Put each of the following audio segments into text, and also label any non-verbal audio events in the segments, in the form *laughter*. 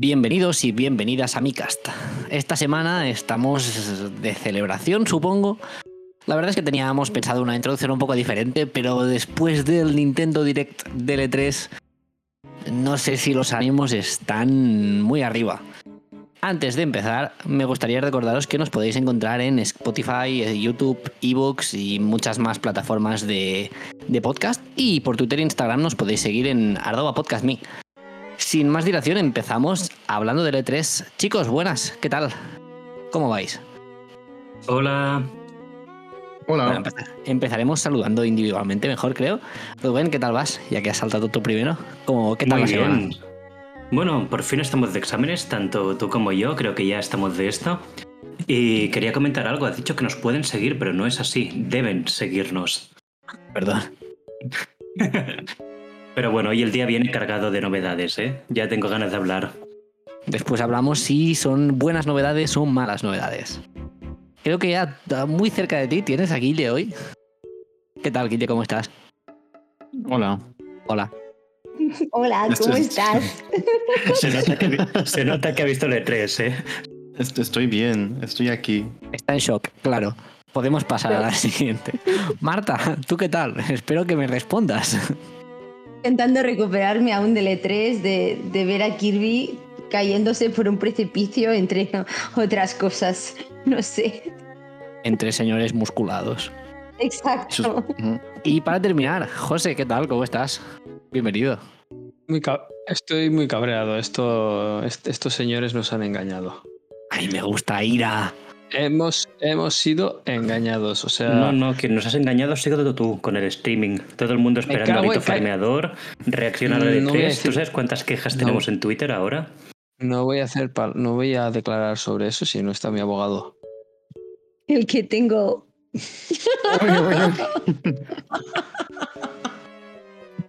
Bienvenidos y bienvenidas a mi cast. Esta semana estamos de celebración, supongo. La verdad es que teníamos pensado una introducción un poco diferente, pero después del Nintendo Direct DL3, no sé si los ánimos están muy arriba. Antes de empezar, me gustaría recordaros que nos podéis encontrar en Spotify, YouTube, ebooks y muchas más plataformas de, de podcast. Y por Twitter e Instagram nos podéis seguir en arroba podcastme. Sin más dilación, empezamos hablando del E3. Chicos, buenas, ¿qué tal? ¿Cómo vais? Hola. Bueno, Hola. empezar- empezaremos saludando individualmente, mejor creo. Rubén, ¿qué tal vas? Ya que has saltado tú primero. ¿Cómo, ¿Qué tal Muy la bien. Bueno, por fin estamos de exámenes, tanto tú como yo, creo que ya estamos de esto. Y quería comentar algo, has dicho que nos pueden seguir, pero no es así, deben seguirnos. Perdón. *laughs* Pero bueno, hoy el día viene cargado de novedades, ¿eh? Ya tengo ganas de hablar. Después hablamos si son buenas novedades o malas novedades. Creo que ya muy cerca de ti tienes a Guille hoy. ¿Qué tal, Guille? ¿Cómo estás? Hola. Hola. Hola, ¿cómo es- estás? *laughs* Se nota que, vi- se nota que ha visto el E3, ¿eh? Est- Estoy bien, estoy aquí. Está en shock, claro. Podemos pasar a la *laughs* siguiente. Marta, ¿tú qué tal? Espero que me respondas. Intentando recuperarme aún del E3 de, de ver a Kirby cayéndose por un precipicio, entre *laughs* otras cosas. No sé. Entre señores musculados. Exacto. Y para terminar, José, ¿qué tal? ¿Cómo estás? Bienvenido. Muy Estoy muy cabreado. Esto, est- estos señores nos han engañado. Ay, me gusta Ira. Hemos, hemos sido engañados. O sea, No, no, que nos has engañado ha sido tú con el streaming. Todo el mundo esperando a Vito Farmeador, reaccionar No a E3. decir- ¿Tú sabes cuántas quejas No. tenemos en Twitter ahora? no voy a hacer, pal- no voy a declarar sobre eso si no está mi abogado. El que tengo.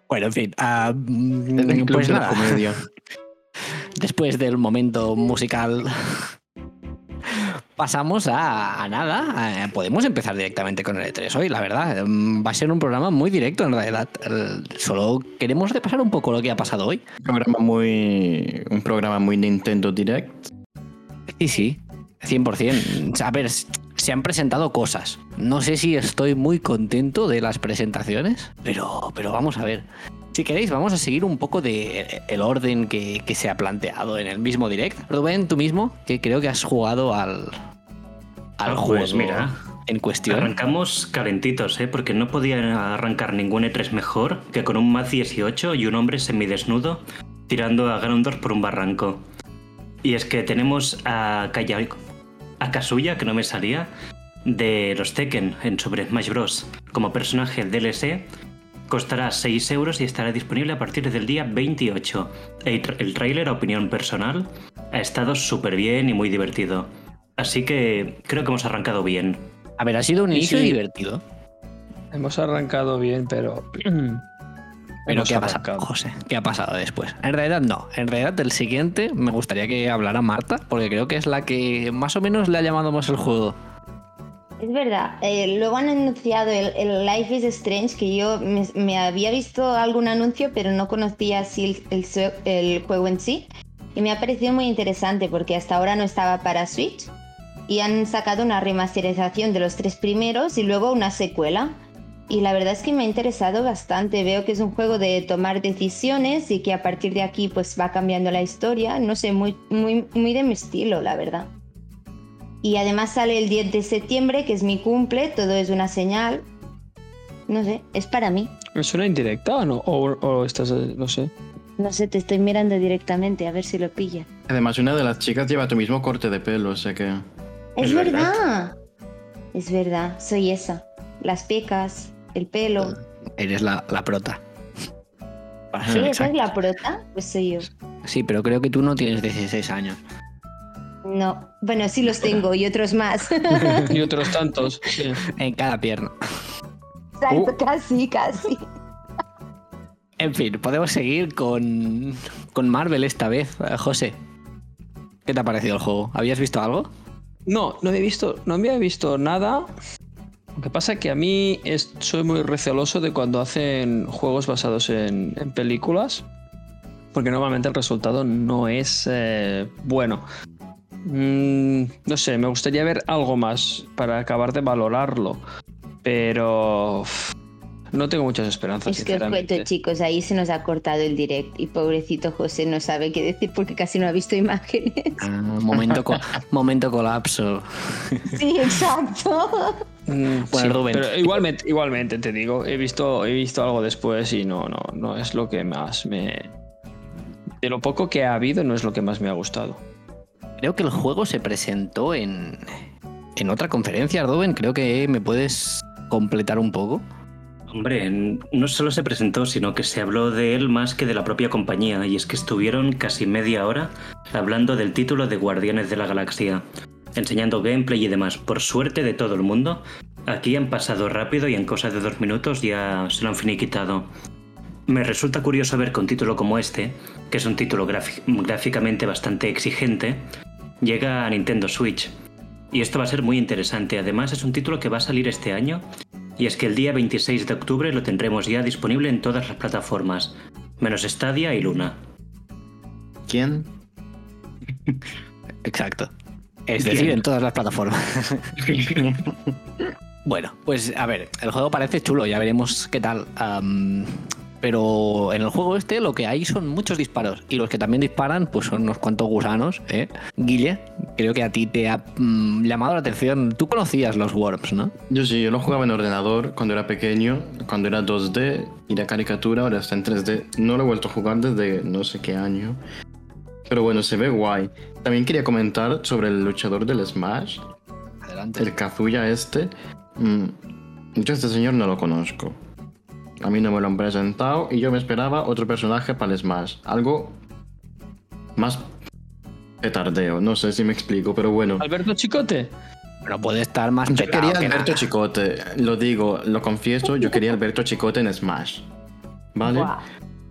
Bueno, en fin. club pues de la nada. comedia. Después del momento musical, pasamos a, a nada. Eh, podemos empezar directamente con el E3 hoy, la verdad. Mm, Va a ser un programa muy directo en realidad. Solo queremos repasar un poco lo que ha pasado hoy. Un programa muy, un programa muy Nintendo Direct. Sí, sí, 100%. A ver, se han presentado cosas. No sé si estoy muy contento de las presentaciones, pero, pero vamos a ver. Si queréis, vamos a seguir un poco de el orden que, que se ha planteado en el mismo direct. Rubén, tú mismo, que creo que has jugado al, al Ah, juego pues mira, en cuestión. Arrancamos calentitos, ¿eh? porque no podía arrancar ningún E3 mejor que con un Maz 18 y un hombre semidesnudo tirando a Ganondorf por un barranco. Y es que tenemos a, Kaya- a Kazuya, que no me salía, de los Tekken en Super Smash Bros. como personaje DLC. Costará 6 euros y estará disponible a partir del día 28. El, tra- el tráiler, a opinión personal, ha estado súper bien y muy divertido. Así que creo que hemos arrancado bien. A ver, ha sido un inicio sí. divertido. Hemos arrancado bien, pero. *clears throat* Pero ¿qué ha pasado. José? ¿Qué ha pasado después? En realidad no. En realidad el siguiente me gustaría que hablara Marta, porque creo que es la que más o menos le ha llamado más el juego. Es verdad. eh, luego han anunciado el, el Life is Strange, que yo me, me había visto algún anuncio, pero no conocía así el, el sue- el juego en sí. Y me ha parecido muy interesante porque hasta ahora no estaba para Switch. Y han sacado una remasterización de los tres primeros y luego una secuela. Y la verdad es que me ha interesado bastante. Veo que es un juego de tomar decisiones y que a partir de aquí pues va cambiando la historia. No sé, muy, muy, muy de mi estilo, la verdad. Y además sale el 10 de septiembre, que es mi cumple, todo es una señal. No sé, es para mí. ¿Es una indirecta o no? O, o estás. No sé. No sé, te estoy mirando directamente a ver si lo pilla. Además, una de las chicas lleva tu mismo corte de pelo, o sea que. Es, verdad. verdad. Es verdad, soy esa. Las pecas, el pelo. Eres la, la prota. ¿Sí? ¿Esa es la prota? Pues soy yo. Sí, pero creo que tú no tienes 16 años. No. Bueno, sí los tengo y otros más. *laughs* Y otros tantos. *laughs* sí. En cada pierna. Exacto, casi, casi. En fin, podemos seguir con, con Marvel esta vez. Eh, José, ¿qué te ha parecido el juego? ¿Habías visto algo? No, no había visto, no había visto nada. Lo que pasa es que a mí soy muy receloso de cuando hacen juegos basados en, películas. porque normalmente el resultado no es eh, bueno. Mm, no sé, me gustaría ver algo más para acabar de valorarlo, pero no tengo muchas esperanzas. Es que os cuento, chicos, ahí se nos ha cortado el direct y pobrecito José no sabe qué decir porque casi no ha visto imágenes. Ah, momento, co- *laughs* momento colapso. Sí, exacto. *laughs* Mm, Bueno, sí, Rubén. pero igualmente, igualmente te digo, he visto, he visto algo después y no, no, no es lo que más me. De lo poco que ha habido, no es lo que más me ha gustado. Creo que el juego se presentó en, en otra conferencia, Ardoven. Creo que me puedes completar un poco. Hombre, no solo se presentó, sino que se habló de él más que de la propia compañía, y es que estuvieron casi media hora hablando del título de Guardianes de la Galaxia, enseñando gameplay y demás. Por suerte de todo el mundo, aquí han pasado rápido y en cosa de dos minutos ya se lo han finiquitado. Me resulta curioso ver que un título como este, que es un título gráficamente bastante exigente, llega a Nintendo Switch. Y esto va a ser muy interesante. Además, es un título que va a salir este año y es que el día 26 de octubre lo tendremos ya disponible en todas las plataformas, menos Stadia y Luna. ¿Quién? *laughs* Exacto. Es decir, en todas las plataformas. *laughs* bueno, pues a ver, el juego parece chulo, ya veremos qué tal. Pero en el juego este lo que hay son muchos disparos. Y los que también disparan, pues son unos cuantos gusanos, ¿eh? Guille, creo que a ti te ha mm, llamado la atención. Tú conocías los Worms, ¿no? Yo sí, yo lo jugaba en ordenador cuando era pequeño, cuando era 2D y la caricatura ahora está en 3D. No lo he vuelto a jugar desde no sé qué año. Pero bueno, se ve guay. También quería comentar sobre el luchador del Smash, Adelante. el Kazuya este. Mm, yo a este señor no lo conozco. A mí no me lo han presentado y yo me esperaba otro personaje para el Smash. Algo más petardeo. No sé si me explico, pero bueno. Alberto Chicote. Pero puede estar más Yo quería que Alberto nada. Chicote, lo digo, lo confieso, yo quería Alberto Chicote en Smash. ¿Vale?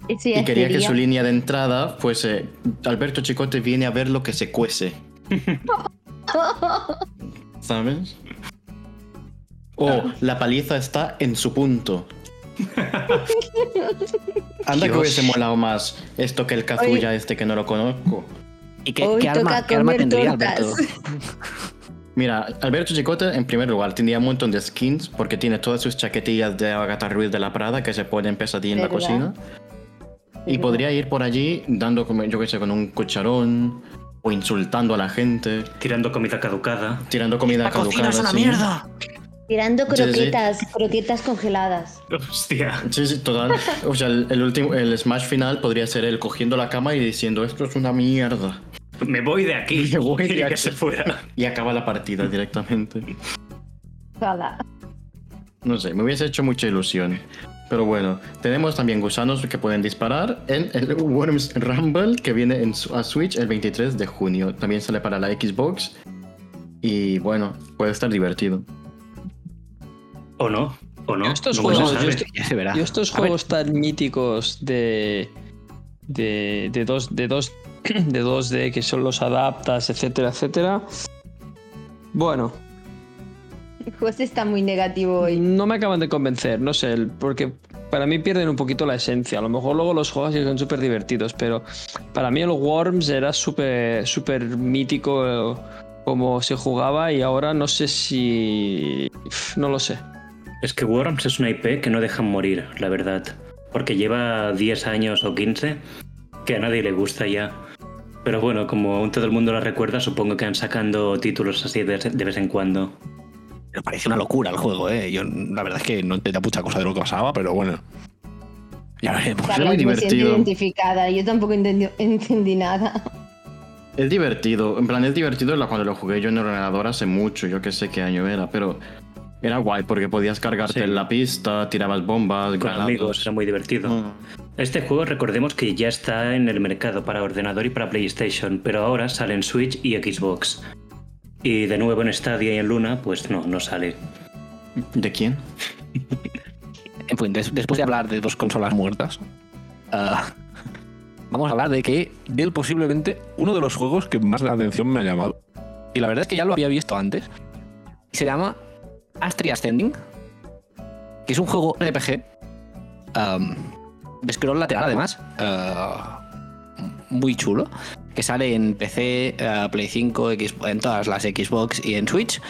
Y quería que su línea de entrada fuese Alberto Chicote viene a ver lo que se cuece. *laughs* ¿Sabes? O la paliza está en su punto. *laughs* Anda que hubiese molado más esto que el Kazuya este que no lo conozco. ¿Y qué, arma, qué tendría. Alberto? Mira, Alberto Chicote en primer lugar tendría un montón de skins porque tiene todas sus chaquetillas de Agatha Ruiz de la Prada que se ponen pesadilla en la cocina. Y ¿Verdad? podría ir por allí dando, yo qué sé, con un cucharón o insultando a la gente, Tirando comida caducada. tirando comida ¡La cocina caducada. es una sí. mierda! Tirando Sí, sí. croquetas, croquetas congeladas. *laughs* Hostia. Sí, sí, total. O sea, el, el último, el smash final podría ser él cogiendo la cama y diciendo esto es una mierda. Me voy de aquí. *laughs* Me voy de *laughs* Y que aquí. se fuera. Y acaba la partida directamente. Ojalá. No sé, me hubiese hecho mucha ilusión. Pero bueno, tenemos también gusanos que pueden disparar en el Worms Rumble que viene en, su- a Switch el 23 de junio. También sale para la Xbox. Y bueno, puede estar divertido. O no. O no. Estos no juegos, se sabe. yo estoy- Ya se verá. Y estos juegos tan míticos de. de. de dos. de dos. *clears throat* de 2D que son los adaptas, etcétera, etcétera. Bueno, José está muy negativo hoy. no me acaban de convencer, no sé, porque para mí pierden un poquito la esencia. A lo mejor luego los juegos son súper divertidos, pero para mí el Worms era súper súper mítico eh, como se jugaba y ahora no sé si... no lo sé. Es que Worms es una IP que no dejan morir, la verdad. Porque lleva 10 años o 15 que a nadie le gusta ya. Pero bueno, como aún todo el mundo la recuerda, supongo que han sacando títulos así de, de vez en cuando. Me parece una locura el juego, ¿eh? Yo la verdad es que no entendía mucha cosa de lo que pasaba, pero bueno. Ya veremos. muy me siento divertido. identificada. Yo tampoco entendí, entendí nada. Es divertido, en plan es divertido la- cuando lo jugué yo en el ordenador hace mucho, yo que sé qué año era, pero era guay porque podías cargarte Sí. en la pista, tirabas bombas, Con granados. amigos, era muy divertido. Mm. Este juego recordemos que ya está en el mercado para ordenador y para PlayStation, pero ahora sale en Switch y Xbox. Y de nuevo en Stadia y en Luna, pues no, no sale. ¿De quién? En fin, des- después de hablar de dos consolas muertas, ah, vamos a hablar de que del posiblemente uno de los juegos que más la atención me ha llamado. Y la verdad es que ya lo había visto antes. Se llama Astria Ascending, que es un juego RPG am, de scroll lateral además. ah, muy chulo que sale en PC, eh, Play 5, X- en todas las Xbox y en Switch.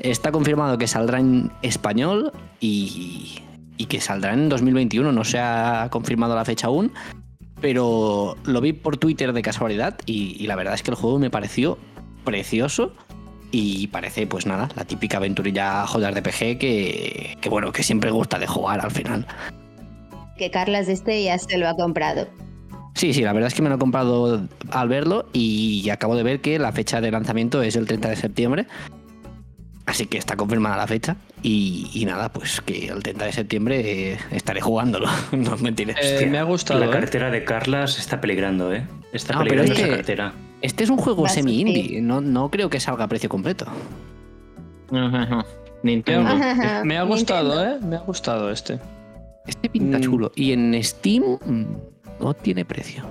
Está confirmado que saldrá en español y, y que saldrá en 2021. No se ha confirmado la fecha aún, pero lo vi por Twitter de casualidad y la verdad es que el juego me pareció precioso y parece, pues nada, la típica aventurilla JRPG que, que bueno, que siempre gusta de jugar al final. Que Carlas este ya se lo ha comprado. Sí, sí, la verdad es que me lo he comprado al verlo y acabo de ver que la fecha de lanzamiento es el 30 de septiembre. Así que está confirmada la fecha. Y, y nada, pues que el 30 de septiembre eh, estaré jugándolo. *laughs* no os mentiré. Eh, me ha gustado, La ¿eh? cartera de Carlas está peligrando, ¿eh? Está No, pero peligrando es esa que- cartera. Este es un juego semi-indie. No, no creo que salga a precio completo. *laughs* Nintendo. Me ha gustado, ¿eh? Me ha gustado este. Este pinta Mm. chulo. Y en Steam mm, no tiene precio.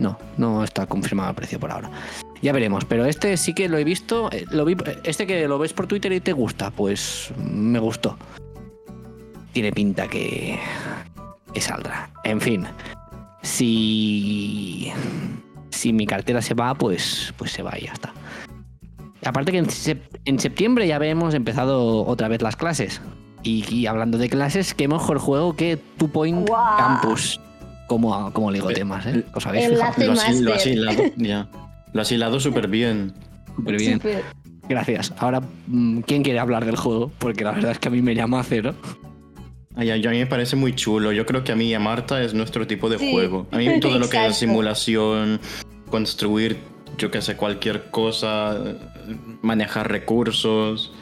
No, no está confirmado el precio por ahora. Ya veremos, pero este sí que lo he visto. eh, Lo vi, este que lo ves por Twitter y te gusta, pues me gustó. Tiene pinta que, que saldrá. En fin, si, si mi cartera se va, pues, pues se va y ya está. Aparte que en, en septiembre ya hemos empezado otra vez las clases. Y, y hablando de clases, qué mejor juego que Two Point ¡Guau! Campus. Como, como ligo temas, ¿eh? ¿Os habéis fijado? Lo, has, lo has hilado, ya. Lo has hilado súper bien. Súper bien. Gracias. Ahora, mm, ¿quién quiere hablar del juego? Porque la verdad es que a mí me llama a cero. Ay, ay, a mí me parece muy chulo. Yo creo que a mí y a Marta es nuestro tipo de Sí, juego. A mí todo lo que es simulación, construir, yo que sé, cualquier cosa, manejar recursos,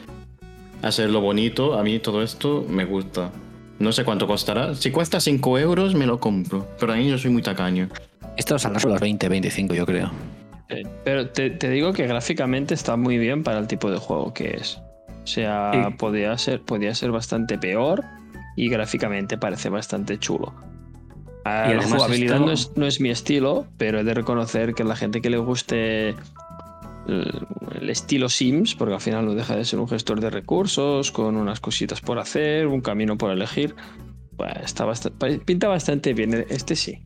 hacerlo bonito, a mí todo esto me gusta. No sé cuánto costará. Si cuesta 5 euros, me lo compro. Pero a mí yo soy muy tacaño. Esto saldrá sobre los 20, 25, yo creo. Pero te, te digo que gráficamente está muy bien para el tipo de juego que es. O sea, Sí. podía, ser, podía ser bastante peor y gráficamente parece bastante chulo. Ah, Y la además jugabilidad esto- no, es, no es mi estilo, pero he de reconocer que la gente que le guste el, el estilo Sims, porque al final no deja de ser un gestor de recursos, con unas cositas por hacer, un camino por elegir, pues está bastante, pinta bastante bien. Este sí.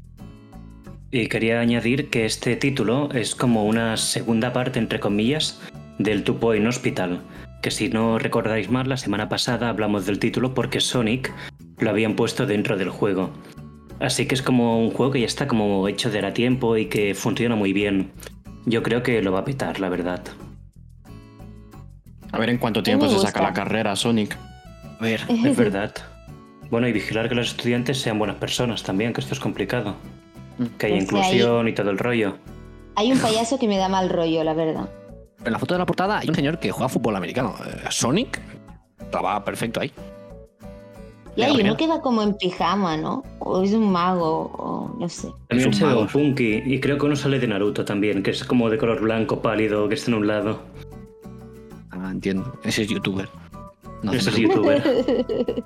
Y quería añadir que este título es como una segunda parte, entre comillas, del Two Point Hospital. Que si no recordáis mal, la semana pasada hablamos del título porque Sonic lo habían puesto dentro del juego. Así que es como un juego que ya está como hecho de a tiempo y que funciona muy bien. Yo creo que lo va a petar, la verdad. A ver en cuánto tiempo se saca la carrera Sonic. A ver, *laughs* Es verdad. Bueno, y vigilar que los estudiantes sean buenas personas también, que esto es complicado. Que haya Es que ahí- inclusión y todo el rollo. Hay un payaso que me da mal rollo, la verdad. en la foto de la portada hay un señor que juega fútbol americano. Eh, Sonic estaba perfecto ahí. Y Mira, uno que va como en pijama, ¿no? O es un mago, o no sé. También se un ve Punky y creo que uno sale de Naruto también, que es como de color blanco pálido, que está en un lado. Ah, entiendo. Ese es youtuber. No Ese es youtuber. *laughs*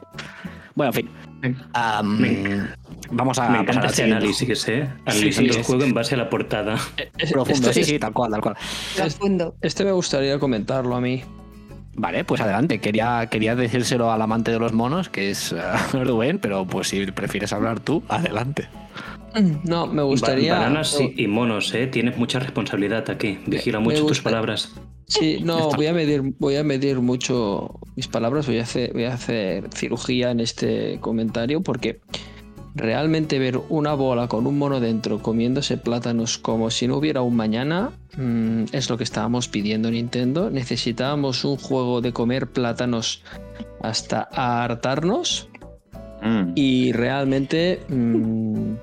Bueno, en fin. Am, Me- vamos a Me pasar este análisis, ¿eh? Sí, Analizando sí, el es- juego en base a la portada. Es- Profundo, este- sí, sí, tal cual, tal cual. Profundo. Este me gustaría comentarlo a mí. Vale, pues adelante. Quería, quería decírselo al amante de los monos, que es eh, *laughs* Rubén, pero pues si prefieres hablar tú, adelante. No, me Ba- gustaría. Bananas y, y monos, ¿eh? Tienes mucha responsabilidad aquí. Vigila mucho tus palabras. Sí, no, voy a medir, voy a medir mucho mis palabras, voy a hacer, voy a hacer cirugía en este comentario porque realmente ver una bola con un mono dentro comiéndose plátanos como si no hubiera un mañana mm, es lo que estábamos pidiendo Nintendo. Necesitábamos un juego de comer plátanos hasta hartarnos Mm. y realmente mm,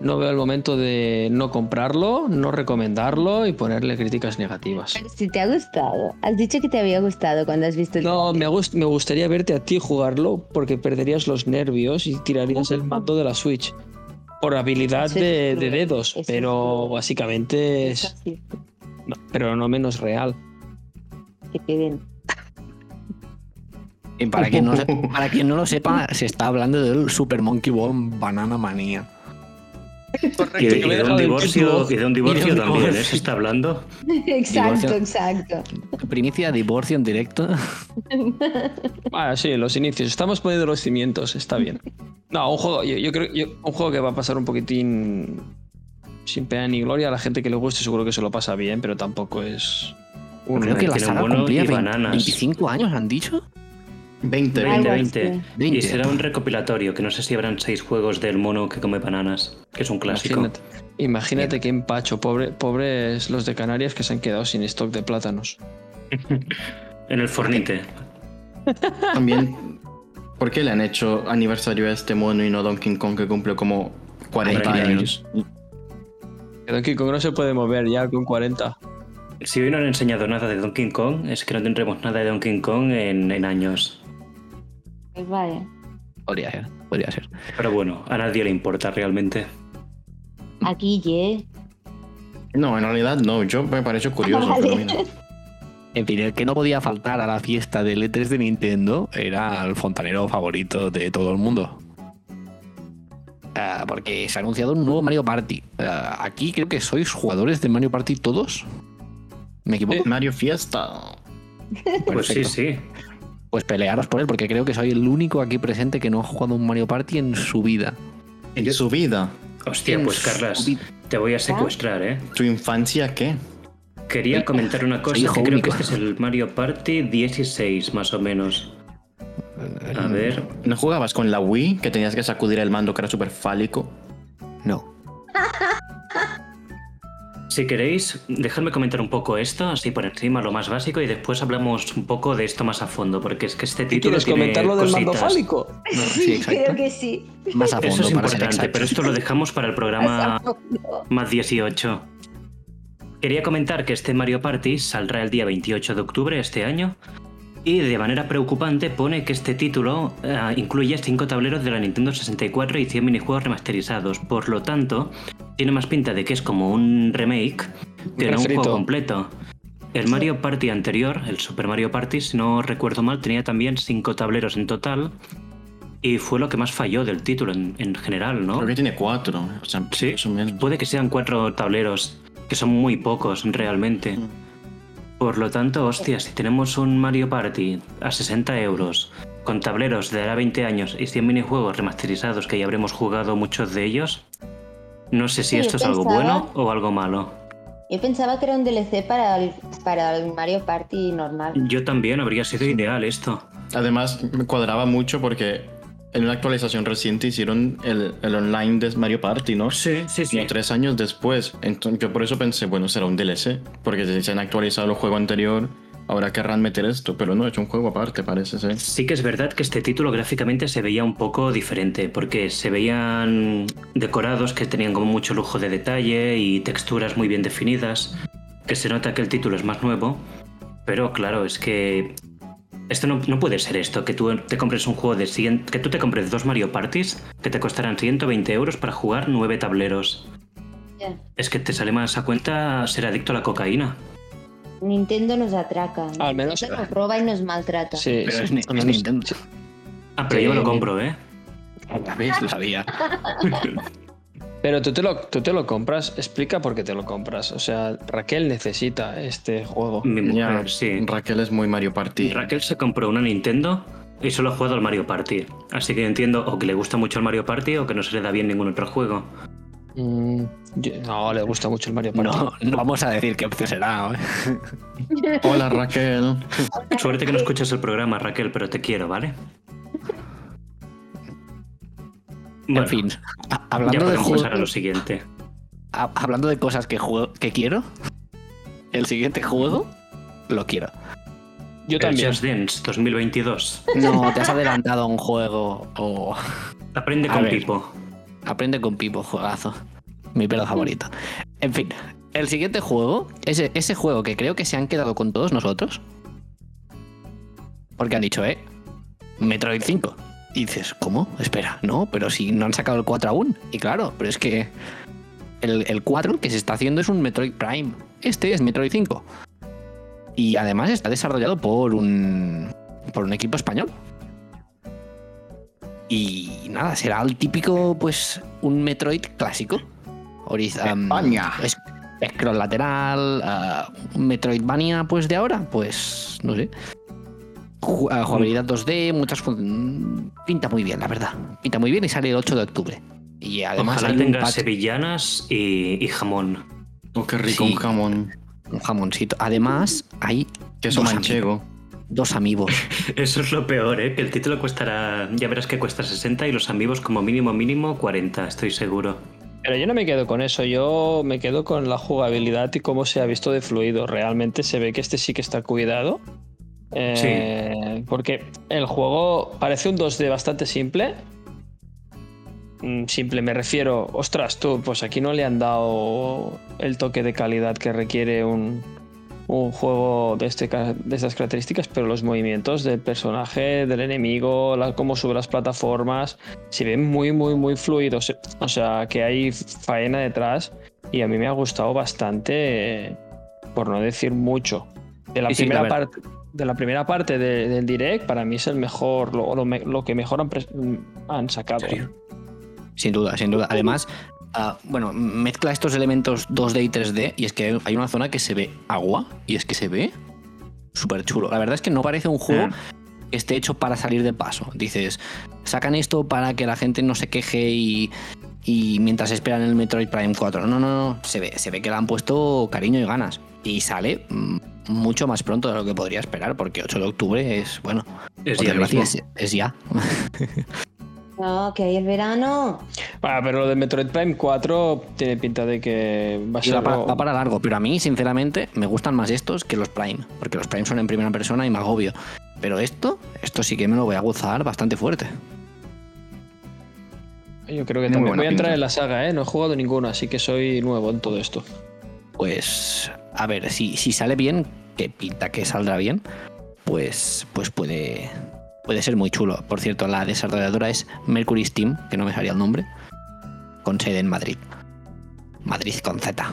no veo el momento de no comprarlo, no recomendarlo y ponerle críticas negativas. Si te ha gustado. Has dicho que te había gustado cuando has visto el No, me, gust- me gustaría verte a ti jugarlo porque perderías los nervios y tirarías el mando de la Switch. Por habilidad es de, dedos, eso pero básicamente es. no, pero no menos real. que te den. Y para quien, no, se- *laughs* para quien no lo sepa, se está hablando del Super Monkey Ball Banana Manía. Y de, y un divorcio, y de un divorcio Y de un también, ¿eh? Se está hablando. *laughs* Exacto, Divorcio. exacto. Primicia, divorcio en directo. *laughs* Ah, sí, los inicios. Estamos poniendo los cimientos, está bien. No, un juego, yo, yo creo yo- un juego que va a pasar un poquitín sin pena ni gloria. A la gente que le guste seguro que se lo pasa bien, pero tampoco es un... Creo que la saga cumplía y 20 bananas. 25 años, ¿han dicho? 20, Algo 20. 20, 20. 20. Y será un recopilatorio, que no sé si habrán seis juegos del mono que come bananas, que es un clásico. Imagínate, imagínate qué empacho, pobre, pobres los de Canarias que se han quedado sin stock de plátanos. *laughs* En el fornite. También, ¿por qué le han hecho aniversario a este mono y no Donkey Kong que cumple como 40 Ay, años? Que Donkey Kong no se puede mover ya con 40. Si hoy no han enseñado nada de Donkey Kong, es que no tendremos nada de Donkey Kong en, en años. Pues vaya. Podría ser, podría ser. Pero bueno, a nadie le importa realmente. Aquí, ye. No, en realidad no, yo me pareció curioso. *laughs* Vale. pero mira. En fin, el que no podía faltar a la fiesta del E3 de Nintendo era el fontanero favorito de todo el mundo. Ah, porque se ha anunciado un nuevo Mario Party. Ah, aquí creo que sois jugadores de Mario Party todos. ¿Me equivoco? Mario Fiesta. Pues sí, sí. Pues pelearos por él, porque creo que soy el único aquí presente que no ha jugado un Mario Party en su vida. En su vida. Hostia, pues Carlas, te voy a secuestrar, ¿eh? ¿Tu infancia qué? Quería comentar una cosa, que creo único. que este es el Mario Party 16, más o menos. A ver, ¿No jugabas con la Wii que tenías que sacudir el mando que era súper fálico? No. *laughs* si queréis, dejadme comentar un poco esto, así por encima, lo más básico, y después hablamos un poco de esto más a fondo, porque es que este ¿Qué título quieres tiene comentar lo del mando fálico? No, sí. Creo que sí. Más a fondo, Eso es importante, pero esto lo dejamos para el programa más 18. Quería comentar que este Mario Party saldrá el día 28 de octubre de este año y de manera preocupante pone que este título eh, incluye 5 tableros de la Nintendo 64 y 100 minijuegos remasterizados. Por lo tanto, tiene más pinta de que es como un remake que no un juego completo. El Mario Party anterior, el Super Mario Party, si no recuerdo mal, tenía también 5 tableros en total y fue lo que más falló del título en, en general, ¿no? Creo que tiene cuatro. O sea, Sí, puede que sean cuatro tableros, que son muy pocos realmente. Mm. Por lo tanto, hostia, si tenemos un Mario Party a 60 euros, con tableros de ahora 20 años y 100 minijuegos remasterizados que ya habremos jugado muchos de ellos, no sé si Sí, esto es algo bueno o algo malo. Yo pensaba que era un DLC para el, para el Mario Party normal. Yo también habría sido ideal esto. Además, me cuadraba mucho porque en una actualización reciente hicieron el, el online de Mario Party, ¿no? Sí, sí, Como tres años después. Entonces, yo por eso pensé, bueno, será un DLC. Porque si se han actualizado el juego anterior, ahora querrán meter esto. Pero no, es un juego aparte, parece ser. Sí que es verdad que este título gráficamente se veía un poco diferente, porque se veían decorados que tenían como mucho lujo de detalle y texturas muy bien definidas, que se nota que el título es más nuevo, pero claro, es que esto no, no puede ser esto, que tú te compres un juego de 100, que tú te compres dos Mario Parties que te costarán 120 euros para jugar nueve tableros. Es que te sale más a cuenta ser adicto a la cocaína. Nintendo nos atraca. Al menos- Nintendo nos roba y nos maltrata. Sí, Pero sí, es, Nintendo. Ah, pero Sí. yo me lo compro, ¿eh? Ya ves, lo sabía. Pero tú te, lo, tú te lo compras, explica por qué te lo compras. O sea, Raquel necesita este juego. Mi mujer, Ya, sí. Raquel es muy Mario Party. Raquel se compró una Nintendo y solo ha jugado al Mario Party. Así que entiendo o que le gusta mucho el Mario Party o que no se le da bien ningún otro juego. Mm, no, le gusta mucho el Mario Party. No, no vamos a decir qué opción será. ¿eh? *laughs* Hola, Raquel. Suerte que no escuchas el programa, Raquel, pero te quiero, ¿vale? Bueno, en fin, a- ya hablando de, pasar a lo siguiente. hablando de cosas que, juego, que quiero, el siguiente juego lo quiero. Yo El también. Just Dance 2022. No, te has adelantado a un juego o Aprende A con ver. Pipo. aprende con Pipo, juegazo. Mi pelo favorito. En fin, el siguiente juego, ese, ese juego que creo que se han quedado con todos nosotros. Porque han dicho, eh, Metroid 5. Y dices, ¿cómo? Espera, no, pero si no han sacado el 4 aún. Y claro, pero es que el, el 4 que se está haciendo es un Metroid Prime. Este es Metroid 5. Y además está desarrollado por un, por un equipo español. Y nada, será el típico, pues, un Metroid clásico. España. es- Scroll lateral, un Metroidvania, pues de ahora, pues no sé. Ju- jugabilidad 2D, muchas fun- pinta muy bien, la verdad. Pinta muy bien y sale el 8 de octubre. Y además Ojalá hay un tenga sevillanas y, y jamón. Oh, qué rico, Sí. un jamón. un jamoncito. Además, hay Queso Dos manchego. dos amigos. *laughs* Eso es lo peor, ¿eh? Que el título costará, ya verás que cuesta 60 y los amigos como mínimo mínimo 40, estoy seguro. Pero yo no me quedo con eso, yo me quedo con la jugabilidad y cómo se ha visto de fluido. Realmente se ve que este sí que está cuidado. Eh, Porque el juego parece un 2D bastante simple. Mm, Simple, me refiero, ostras, tú, pues aquí no le han dado el toque de calidad que requiere un, un juego de, este, de estas características, pero los movimientos del personaje, del enemigo, la- cómo sube las plataformas, se ven muy, muy, muy fluidos. O sea, que hay faena detrás y a mí me ha gustado bastante, eh, por no decir mucho. De la, Sí, primera, parte, de la primera parte de- del direct, para mí es el mejor, lo, lo que mejor han, han sacado. Sin duda, sin duda. Además, ah, bueno, mezcla estos elementos 2D y 3D y es que hay una zona que se ve agua y es que se ve súper chulo. La verdad es que no parece un juego Ah. que esté hecho para salir de paso. Dices, sacan esto para que la gente no se queje y, y mientras esperan el Metroid Prime 4. No, no, no. Se ve, se ve que le han puesto cariño y ganas. Y sale mm, mucho más pronto de lo que podría esperar, porque 8 de octubre es, bueno, Es ya es ya. *laughs* No, que hay el verano. Ah, pero lo de Metroid Prime 4 tiene pinta de que va a ser. va para, algo- va para largo, pero a mí, sinceramente, me gustan más estos que los Prime, porque los Prime son en primera persona y me agobio. Pero esto, esto sí que me lo voy a gozar bastante fuerte. Yo creo que muy también voy a entrar pinta. en la saga, ¿eh? No he jugado ninguno, así que soy nuevo en todo esto. Pues, a ver, si, si sale bien, que pinta que saldrá bien, pues, pues puede, puede ser muy chulo. Por cierto, la desarrolladora es Mercury Steam, que no me salía el nombre, con sede en Madrid. Madrid con Z.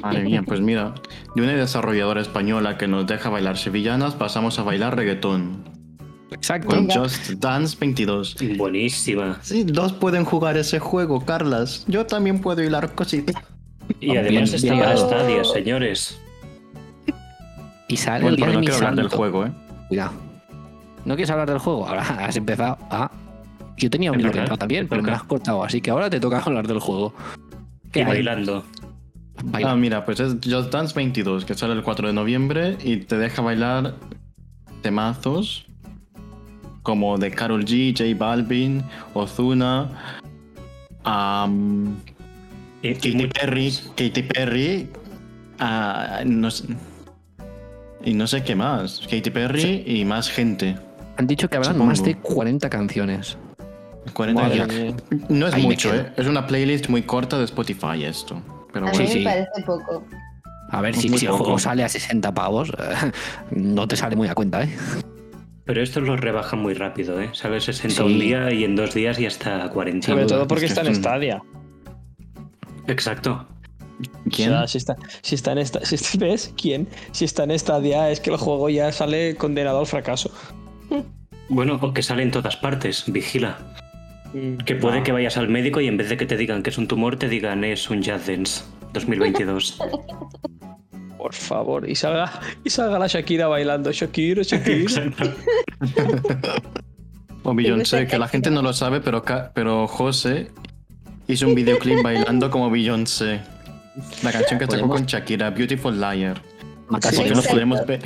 Madre mía, pues mira, de una desarrolladora española que nos deja bailar sevillanas, pasamos a bailar reggaetón. Exacto. Con. Just Dance 22. Buenísima. Sí, dos pueden jugar ese juego, Carlas. Yo también puedo hilar cositas. Y además bien está para. Stadia, señores. Y sale Bueno, el día pero de no mi quiero hablar del juego, ¿eh? Cuidado. ¿No quieres hablar del juego? Ahora has empezado a. Yo tenía un hilo pensado también, pero me lo has cortado, así que ahora te toca *laughs* hablar del juego. ¿Qué Y hay? bailando. Baila. Ah, mira, pues es Just Dance 22, que sale el 4 de noviembre y te deja bailar temazos como de Carol G, J Balvin, Ozuna, Y- y Katy muy- Perry, Katy Perry, ah, no sé- y no sé qué más, Katy Perry y más gente. Han dicho que habrán supongo. más de 40 canciones. 40 Madre canciones. No es Ahí mucho. ¿eh? Es una playlist muy corta de Spotify esto. Pero A bueno. mí Sí, me sí. parece poco. A ver, si, el juego sale a 60 pavos, no te sale muy a cuenta, ¿eh? Pero estos los rebajan muy rápido, ¿eh? Sale 60 Sí. un día y en dos días ya está a 40. Sobre todo porque es que está en Stadia. Exacto. ¿Quién? O sea, si está, si está en esta, si, *laughs* ¿Ves? ¿Quién? Si está en Stadia es que el juego ya sale condenado al fracaso. Bueno, o que sale en todas partes, vigila. Que puede No. que vayas al médico y en vez de que te digan que es un tumor, te digan es un Jazz Dance 2022. *laughs* Por favor, y salga, y salga la Shakira bailando. Shakira, Shakira. *laughs* *laughs* O Beyoncé, que la gente no lo sabe, pero, pero José hizo un videoclip bailando como Beyoncé. La canción que sacó con Shakira, Beautiful Liar. Matas ¿Por qué no exacto. podemos ver?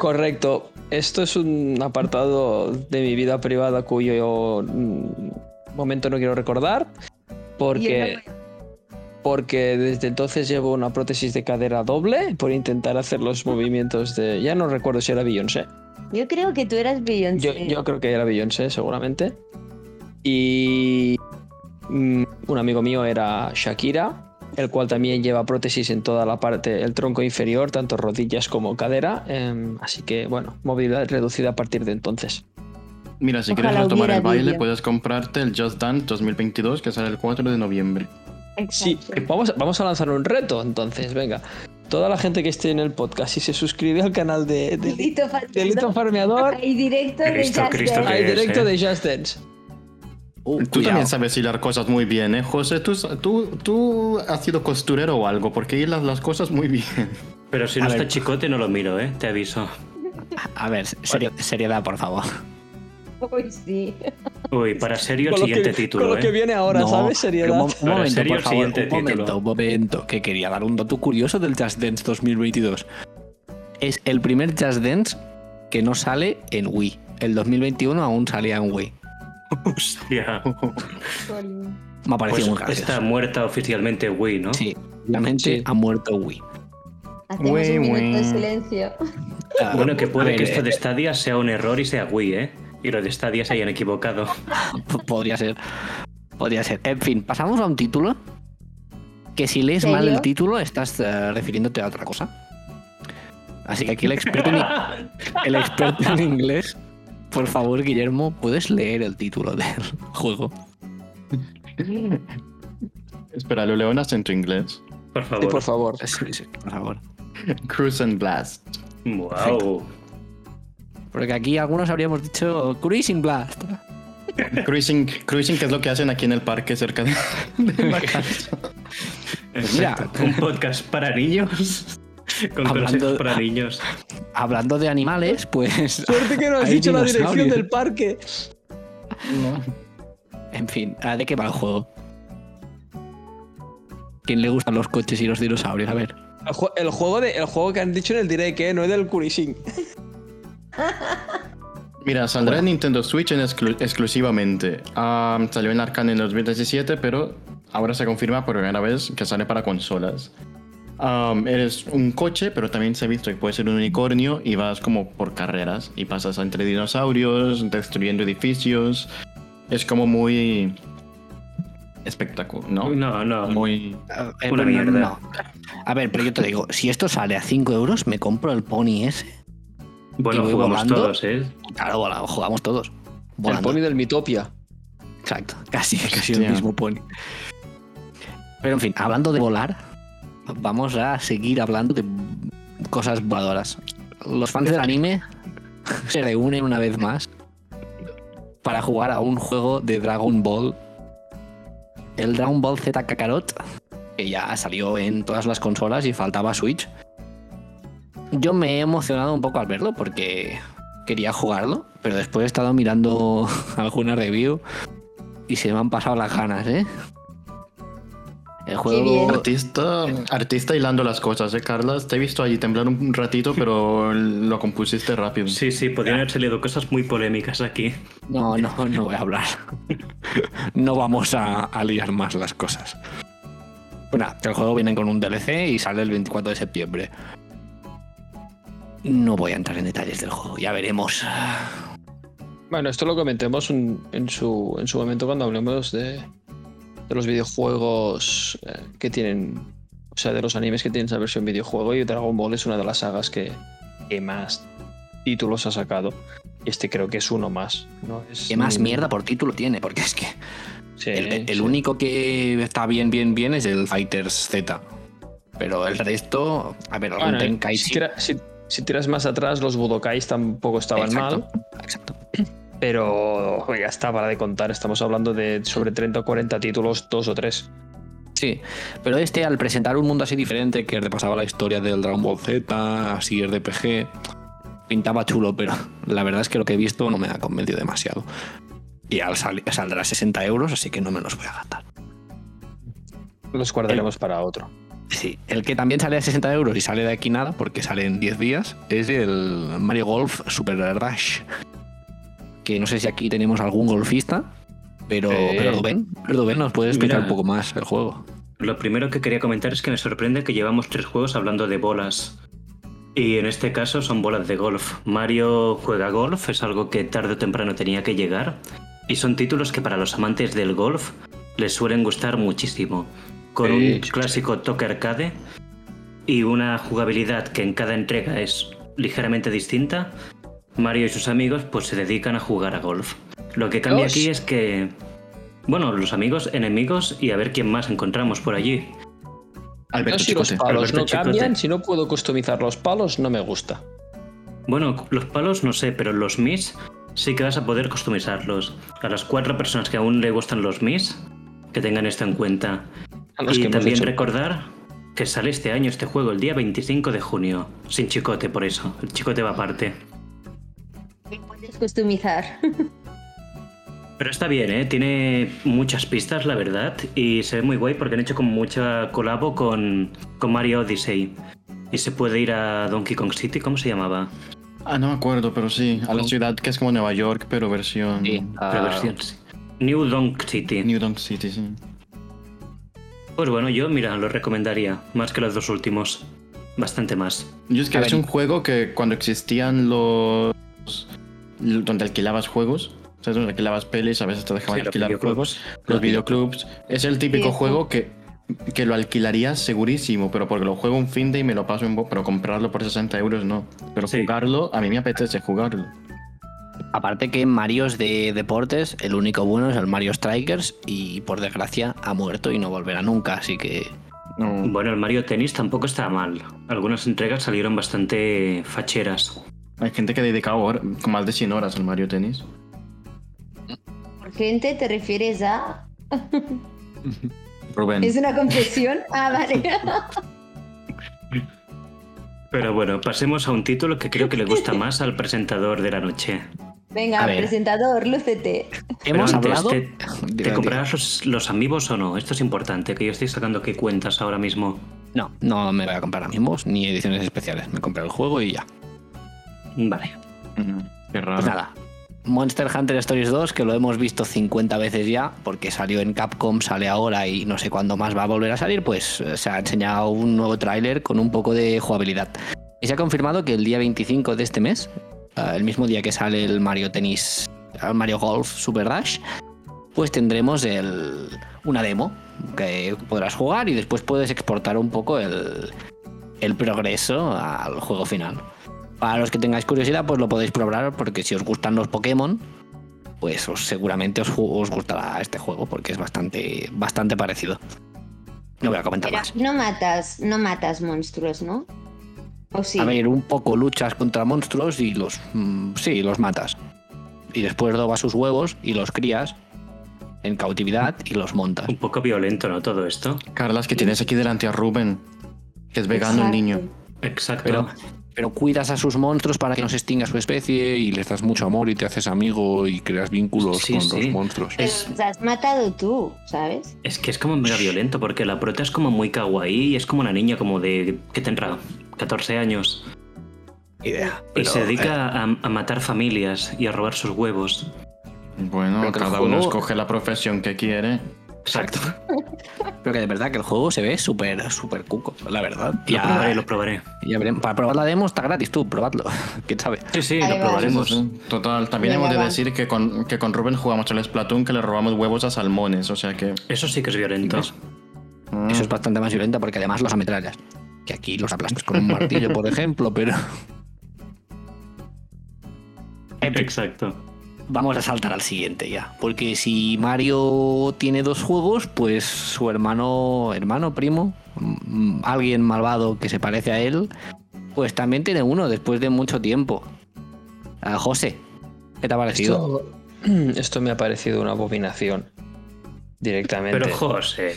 Correcto. Esto es un apartado de mi vida privada cuyo mm, momento no quiero recordar. Porque, porque desde entonces llevo una prótesis de cadera doble por intentar hacer los movimientos de. Ya no recuerdo si era Beyoncé. Yo creo que tú eras Yo, Beyoncé. yo creo que era Beyoncé, seguramente. Y mm, un amigo mío era Shakira, el cual también lleva prótesis en toda la parte, el tronco inferior, tanto rodillas como cadera. em, así que, bueno, movilidad reducida a partir de entonces. Mira, si Ojalá quieres retomar el baile, puedes comprarte el Just Dance 2022, que sale el 4 de noviembre. Sí, Exacto. vamos, vamos a lanzar un reto, entonces, venga. Toda la gente que esté en el podcast y se suscribe al canal de, de, Delito farmeador. Delito Farmeador, Hay directo de Cristo, Just Cristo, Dance. hay ¿Qué es, directo eh? de Just Dance. Uh, Tú también sabes hilar cosas muy bien, ¿eh, José? Tú, tú, tú has sido costurero o algo, porque hilas las cosas muy bien. *laughs* Pero si no A está ver. chicote, no lo miro, ¿eh? Te aviso. A ver, seri- seriedad, por favor. Uy, sí. Uy, para serio el siguiente que- título, Con lo ¿eh? que viene ahora, No, ¿sabes? Seriedad. Un, mo- un Para momento, serio, por el favor. siguiente Un momento, título. un momento. Que quería dar un dato curioso del Just Dance 2022. Es el primer Just Dance que no sale en Wii. El 2021 aún salía en Wii. Hostia. Me ha parecido Pues muy gracioso. está muerta oficialmente Wii, ¿no? Sí, obviamente Sí. ha muerto Wii. Hacemos un minuto de silencio. Bueno, que a puede ver, que esto eh, de Stadia sea un error y sea Wii, ¿eh? Y los de Stadia se hayan equivocado. *laughs* Podría ser. Podría ser. En fin, pasamos a un título que si lees ¿Serio? mal el título estás eh, refiriéndote a otra cosa. Así que aquí el experto, en, *laughs* el experto en inglés, por favor, Guillermo, ¿puedes leer el título del juego? Espera, lo leo en acento inglés. Por Sí, favor. por favor. Sí, sí, por favor. Cruise and Blast. Wow. Porque aquí algunos habríamos dicho Cruising Blast. Cruising, cruising, que es lo que hacen aquí en el parque cerca de, de *laughs* la casa. Mira, Un podcast para niños. *laughs* Con Hablando- para niños. *laughs* hablando de animales, pues. Suerte que no has dicho la dirección del parque. En fin, ¿a ¿de qué va el juego? ¿Quién le gustan los coches y los dinosaurios? A ver. El, ju- el juego de, el juego que han dicho en el direct, ¿eh? No es del Kurishin. *laughs* Mira, saldrá en Nintendo Switch en exclu- exclusivamente. Ah, salió en Arcane en 2017, pero ahora se confirma por primera vez que sale para consolas. Um, eres un coche, pero también se ha visto que puede ser un unicornio y vas como por carreras y pasas entre dinosaurios, destruyendo edificios. Es como muy espectacular, ¿no? No, no. Muy... Eh, Una no, no, mierda. no. A ver, pero yo te digo, si esto sale a 5 euros, me compro el pony ese. Bueno, y voy jugamos volando. todos, ¿eh? Claro, vola- jugamos todos. El pony del Mitopia. Exacto, casi, *laughs* casi el mismo pony. Pero en fin, hablando de volar, vamos a seguir hablando de cosas voladoras. Los fans del anime *laughs* se reúnen una vez más para jugar a un juego de Dragon Ball. El Dragon Ball Z Kakarot, que ya salió en todas las consolas y faltaba Switch. Yo me he emocionado un poco al verlo porque quería jugarlo, pero después he estado mirando *laughs* alguna review y se me han pasado las ganas, ¿eh? El bien. juego. Artista, artista hilando las cosas, ¿eh, Carlas? Te he visto allí temblar un ratito, pero lo compusiste rápido. Sí, sí, podrían haber salido cosas muy polémicas aquí. No, no, no voy a hablar. *laughs* No vamos a, a liar más las cosas. Bueno, el juego viene con un DLC y sale el 24 de septiembre. No voy a entrar en detalles del juego, ya veremos. Bueno, esto lo comentemos un- en, su, en su momento cuando hablemos de, de los videojuegos eh, que tienen, o sea, de los animes que tienen esa versión videojuego y Dragon Ball es una de las sagas que, que más títulos ha sacado. Y este creo que es uno más. ¿no? Es ¿Qué más mierda por título tiene? Porque es que Sí, el, el sí. único que está bien, bien, bien es el Fighters Z. Pero el resto, a ver, algún Bueno, si, tira- si- si tiras más atrás, los Budokais tampoco estaban Exacto, mal. Exacto. *clears throat* Pero ya está, para de contar. Estamos hablando de sobre 30 o 40 títulos, dos o tres. Sí, pero este al presentar un mundo así diferente que repasaba la historia del Dragon Ball Z, así RPG, pintaba chulo, pero la verdad es que lo que he visto no me ha convencido demasiado. Y al sal- saldrá 60 euros, así que no me los voy a gastar. Los guardaremos para otro. Sí, el que también sale a 60 euros y sale de aquí nada, porque sale en 10 días, es el Mario Golf Super Rush. Que no sé si aquí tenemos algún golfista, pero, Eh. pero Rubén, Rubén nos puede explicar Mira. un poco más el juego. Lo primero que quería comentar es que me sorprende que llevamos tres juegos hablando de bolas. Y en este caso son bolas de golf. Mario juega golf, es algo que tarde o temprano tenía que llegar. Y son títulos que para los amantes del golf les suelen gustar muchísimo. Con un sí. clásico toque arcade y una jugabilidad que en cada entrega es ligeramente distinta, Mario y sus amigos pues se dedican a jugar a golf. Lo que cambia aquí es que, bueno, los amigos, enemigos y a ver quién más encontramos por allí. Alberto No, si los palos Alberto no Chicote. cambian, si no puedo customizar los palos, no me gusta. Bueno, los palos no sé, pero los Mis sí que vas a poder customizarlos. A las cuatro personas que aún le gustan los Mis, que tengan esto en cuenta. Y también recordar que sale este año este juego, el día 25 de junio. Sin chicote, por eso. El chicote va aparte. Puedes customizar. Pero está bien, ¿eh? Tiene muchas pistas, la verdad, y se ve muy guay porque han hecho como mucha colabo con, con Mario Odyssey. Y se puede ir a Donkey Kong City, ¿cómo se llamaba? Ah, no me acuerdo, pero sí. A la ciudad que es como Nueva York, pero versión. Sí, Pero versión, sí. New Donk City. New Donk City, sí. Pues bueno, yo, mira, lo recomendaría, más que los dos últimos. Bastante más. Yo es que A es ver. un juego que cuando existían los. Donde alquilabas juegos, ¿sabes? Donde alquilabas pelis, a veces te dejaban Sí, los alquilar videoclubs. juegos. Los videoclubs. Es el típico Sí, juego que, que lo alquilarías segurísimo, pero porque lo juego un fin de y me lo paso en. bo- Pero comprarlo por 60 euros no. Pero Sí. jugarlo, a mí me apetece jugarlo. Aparte que Marios de deportes, el único bueno es el Mario Strikers y por desgracia ha muerto y no volverá nunca, así que No. Bueno, el Mario Tennis tampoco está mal. Algunas entregas salieron bastante facheras. Hay gente que ha dedicado hor- con más de 100 horas al Mario Tennis. Por gente te refieres a... *laughs* Rubén. ¿Es una confesión? *laughs* Ah, vale. Pero bueno, pasemos a un título que creo que le gusta más al presentador de la noche. Venga, presentador, lúcete. hemos antes, hablado... ¿Te, comprarás los, los amigos o no? Esto es importante, que yo estoy sacando qué cuentas ahora mismo. No, no me voy a comprar amigos ni ediciones especiales. Me compré el juego y ya. Vale. Qué raro. Pues nada. Monster Hunter Stories 2, que lo hemos visto 50 veces ya, porque salió en Capcom, sale ahora y no sé cuándo más va a volver a salir, pues eh, se ha enseñado un nuevo tráiler con un poco de jugabilidad. Y se ha confirmado que el día 25 de este mes, eh, el mismo día que sale el Mario Tennis, el Mario Golf Super Dash, pues tendremos el, una demo que podrás jugar y después puedes exportar un poco el, el progreso al juego final. Para los que tengáis curiosidad, pues lo podéis probar porque si os gustan los Pokémon, pues os- seguramente os, os gustará este juego porque es bastante, bastante parecido. No voy a comentar Pero más. no matas, no matas monstruos, ¿no? ¿O sí? A ver, un poco luchas contra monstruos y los. mm, sí, los matas. Y después dobas sus huevos y los crías en cautividad y los montas. Un poco violento, ¿no? Todo esto. Carla, es que tienes aquí delante a Rubén, que es vegano el niño. Exacto. Pero, pero cuidas a sus monstruos para que no se extinga su especie y les das mucho amor y te haces amigo y creas vínculos Sí, con sí. los monstruos. Pero es- los has matado tú, ¿sabes? Es que es como mega violento porque la prota es como muy kawaii y es como una niña como de... que tendrá? 14 años. Idea. y se eh, dedica a, a matar familias y a robar sus huevos. Bueno, cada uno escoge la profesión que quiere. Exacto. *laughs* Pero que de verdad que el juego se ve súper, súper cuco, la verdad. Lo Ya- probaré, lo probaré. ya veremos. Para probar la demo está gratis, tú, probadlo. *laughs* ¿Quién sabe? Sí, sí, Ahí lo va. probaremos. Total, también hemos de decir que con, que con Rubén jugamos al Splatoon que le robamos huevos a salmones, o sea que... Eso sí que es violento. ¿Ves? mm, Eso es bastante más violento porque además los ametrallas. Que aquí los aplastas con un *laughs* martillo, por ejemplo, pero. Exacto. Vamos a saltar al siguiente ya. Porque si Mario tiene dos juegos, pues su hermano, hermano, primo, mm, alguien malvado que se parece a él, pues también tiene uno después de mucho tiempo. Ah, José, ¿qué te ha parecido? Esto, *clears throat* esto me ha parecido una abominación. Directamente. Pero José,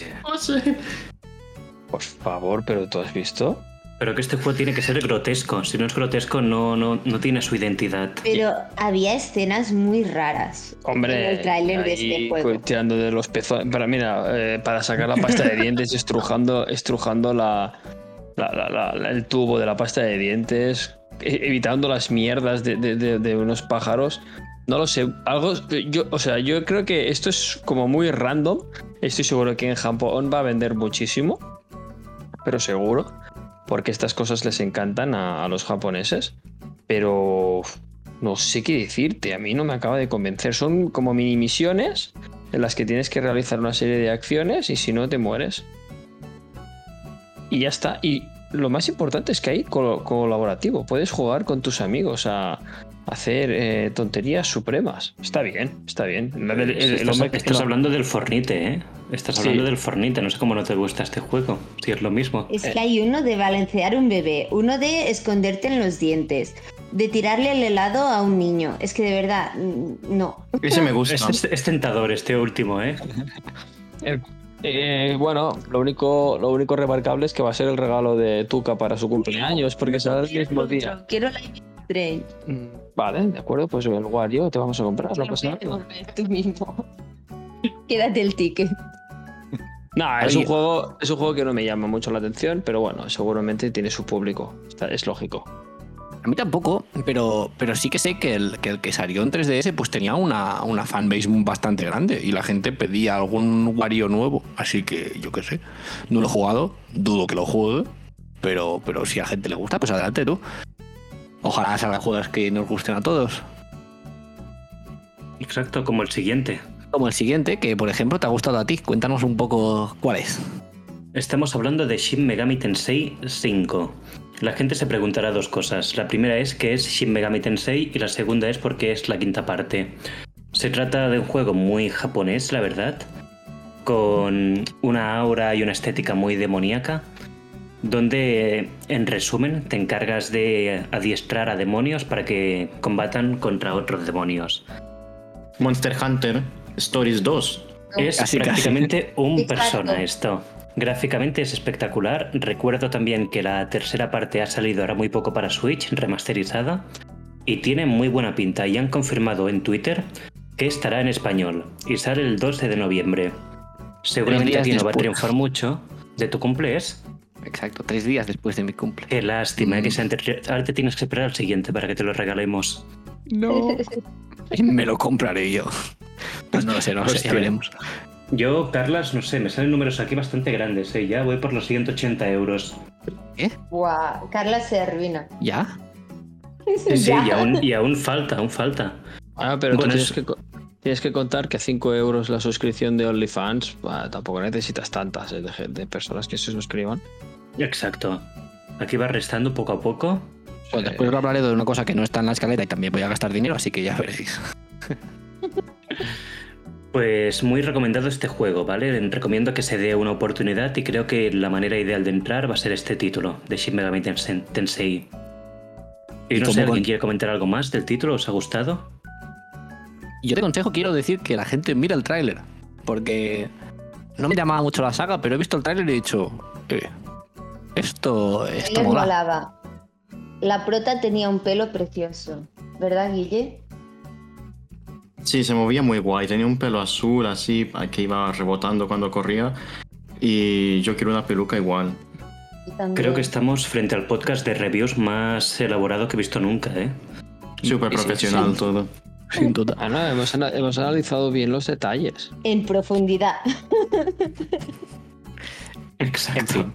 Por favor, pero ¿tú has visto? Pero que este juego tiene que ser grotesco. Si no es grotesco, no, no, no tiene su identidad. Pero había escenas muy raras Hombre, en el tráiler de este juego. tirando de los pezones. Pero mira, eh, para sacar la pasta de dientes, *laughs* estrujando, estrujando la, la- la- la- la- el tubo de la pasta de dientes, e- evitando las mierdas de, de- de- de unos pájaros. No lo sé, algo. Yo, o sea, yo creo que esto es como muy random. Estoy seguro que en Japón va a vender muchísimo, pero seguro, porque estas cosas les encantan a, los japoneses. Pero no sé qué decirte, a mí no me acaba de convencer. Son como mini misiones en las que tienes que realizar una serie de acciones y si no te mueres. Y ya está. Y lo más importante es que hay colaborativo. Puedes jugar con tus amigos a hacer eh, tonterías supremas. Está bien, está bien. El- el- el estás hombre que- estás no. hablando del Fornite, ¿eh? Estás Sí. hablando del Fornite. No sé cómo no te gusta este juego. Si es lo mismo. Es que hay uno de balancear un bebé, uno de esconderte en los dientes, de tirarle el helado a un niño. Es que de verdad, mm, no. Ese me gusta. Es, es- es tentador este último, ¿eh? *laughs* Eh, bueno, lo único, lo único remarcable es que va a ser el regalo de Tuca para su cumpleaños, porque será el mismo día. Quiero Mm, Vale, de acuerdo, pues el Wario te vamos a comprar, no pasa nada. Tú mismo. *laughs* Quédate el ticket. No, es un, juego, es un juego que no me llama mucho la atención, pero bueno, seguramente tiene su público. Está- Es lógico. A mí tampoco, pero, pero sí que sé que el, que el que salió en 3DS pues tenía una, una fanbase bastante grande y la gente pedía algún Wario nuevo. Así que yo qué sé. No lo he jugado, dudo que lo juegue, pero, pero si a la gente le gusta, pues adelante tú. Ojalá salgan juegos que nos gusten a todos. Exacto, como el siguiente. Como el siguiente, que por ejemplo te ha gustado a ti. Cuéntanos un poco cuál es. Estamos hablando de Shin Megami Tensei 5. La gente se preguntará dos cosas. La primera es qué es Shin Megami Tensei y la segunda es por qué es la quinta parte. Se trata de un juego muy japonés, la verdad, con una aura y una estética muy demoníaca, donde en resumen te encargas de adiestrar a demonios para que combatan contra otros demonios. Monster Hunter Stories 2. Es Casi, casi. prácticamente un persona esto. Gráficamente es espectacular. Recuerdo también que la tercera parte ha salido ahora muy poco para Switch, remasterizada, y tiene muy buena pinta. Y han confirmado en Twitter que estará en español y sale el 12 de noviembre. Seguramente días aquí no va a triunfar mucho. ¿De tu cumple es? Exacto, tres días después de mi cumple. Qué lástima Mm. que sea Ahora te tienes que esperar al siguiente para que te lo regalemos. No. *laughs* Me lo compraré yo. Pues no lo sé, no lo sé, ya veremos. Yo, Carlas, no sé, me salen números aquí bastante grandes. ¿eh? Ya voy por los 180 euros. Guau, Carla se arruina. ¿Ya? Sí, sí, Ya. y aún, y aún falta, aún falta. Ah, pero Bueno, tú tienes es- que, co- tienes que contar que 5 euros la suscripción de OnlyFans, bah, tampoco necesitas tantas eh, de personas que se suscriban. Exacto. Aquí va restando poco a poco. Pues después os hablaré de una cosa que no está en la escaleta y también voy a gastar dinero, así que ya veréis. *laughs* Pues muy recomendado este juego, ¿vale? Recomiendo que se dé una oportunidad y creo que la manera ideal de entrar va a ser este título, de Shin Megami Tensei. Y ¿Y no sé, ¿alguien con- quiere comentar algo más del título? ¿Os ha gustado? Yo te consejo, quiero decir que la gente mira el tráiler, porque no me llamaba mucho la saga, pero he visto el tráiler y he dicho, eh, esto, esto Les mola. molaba. La prota tenía un pelo precioso, ¿verdad, Guille? Sí, se movía muy guay. Tenía un pelo azul así que iba rebotando cuando corría. Y yo quiero una peluca igual. Creo que estamos frente al podcast de reviews más elaborado que he visto nunca, ¿eh? Súper sí, profesional sí. todo. Sin duda. Ah, no, hemos, ana- hemos analizado bien los detalles. En profundidad. *laughs* Exacto. En fin,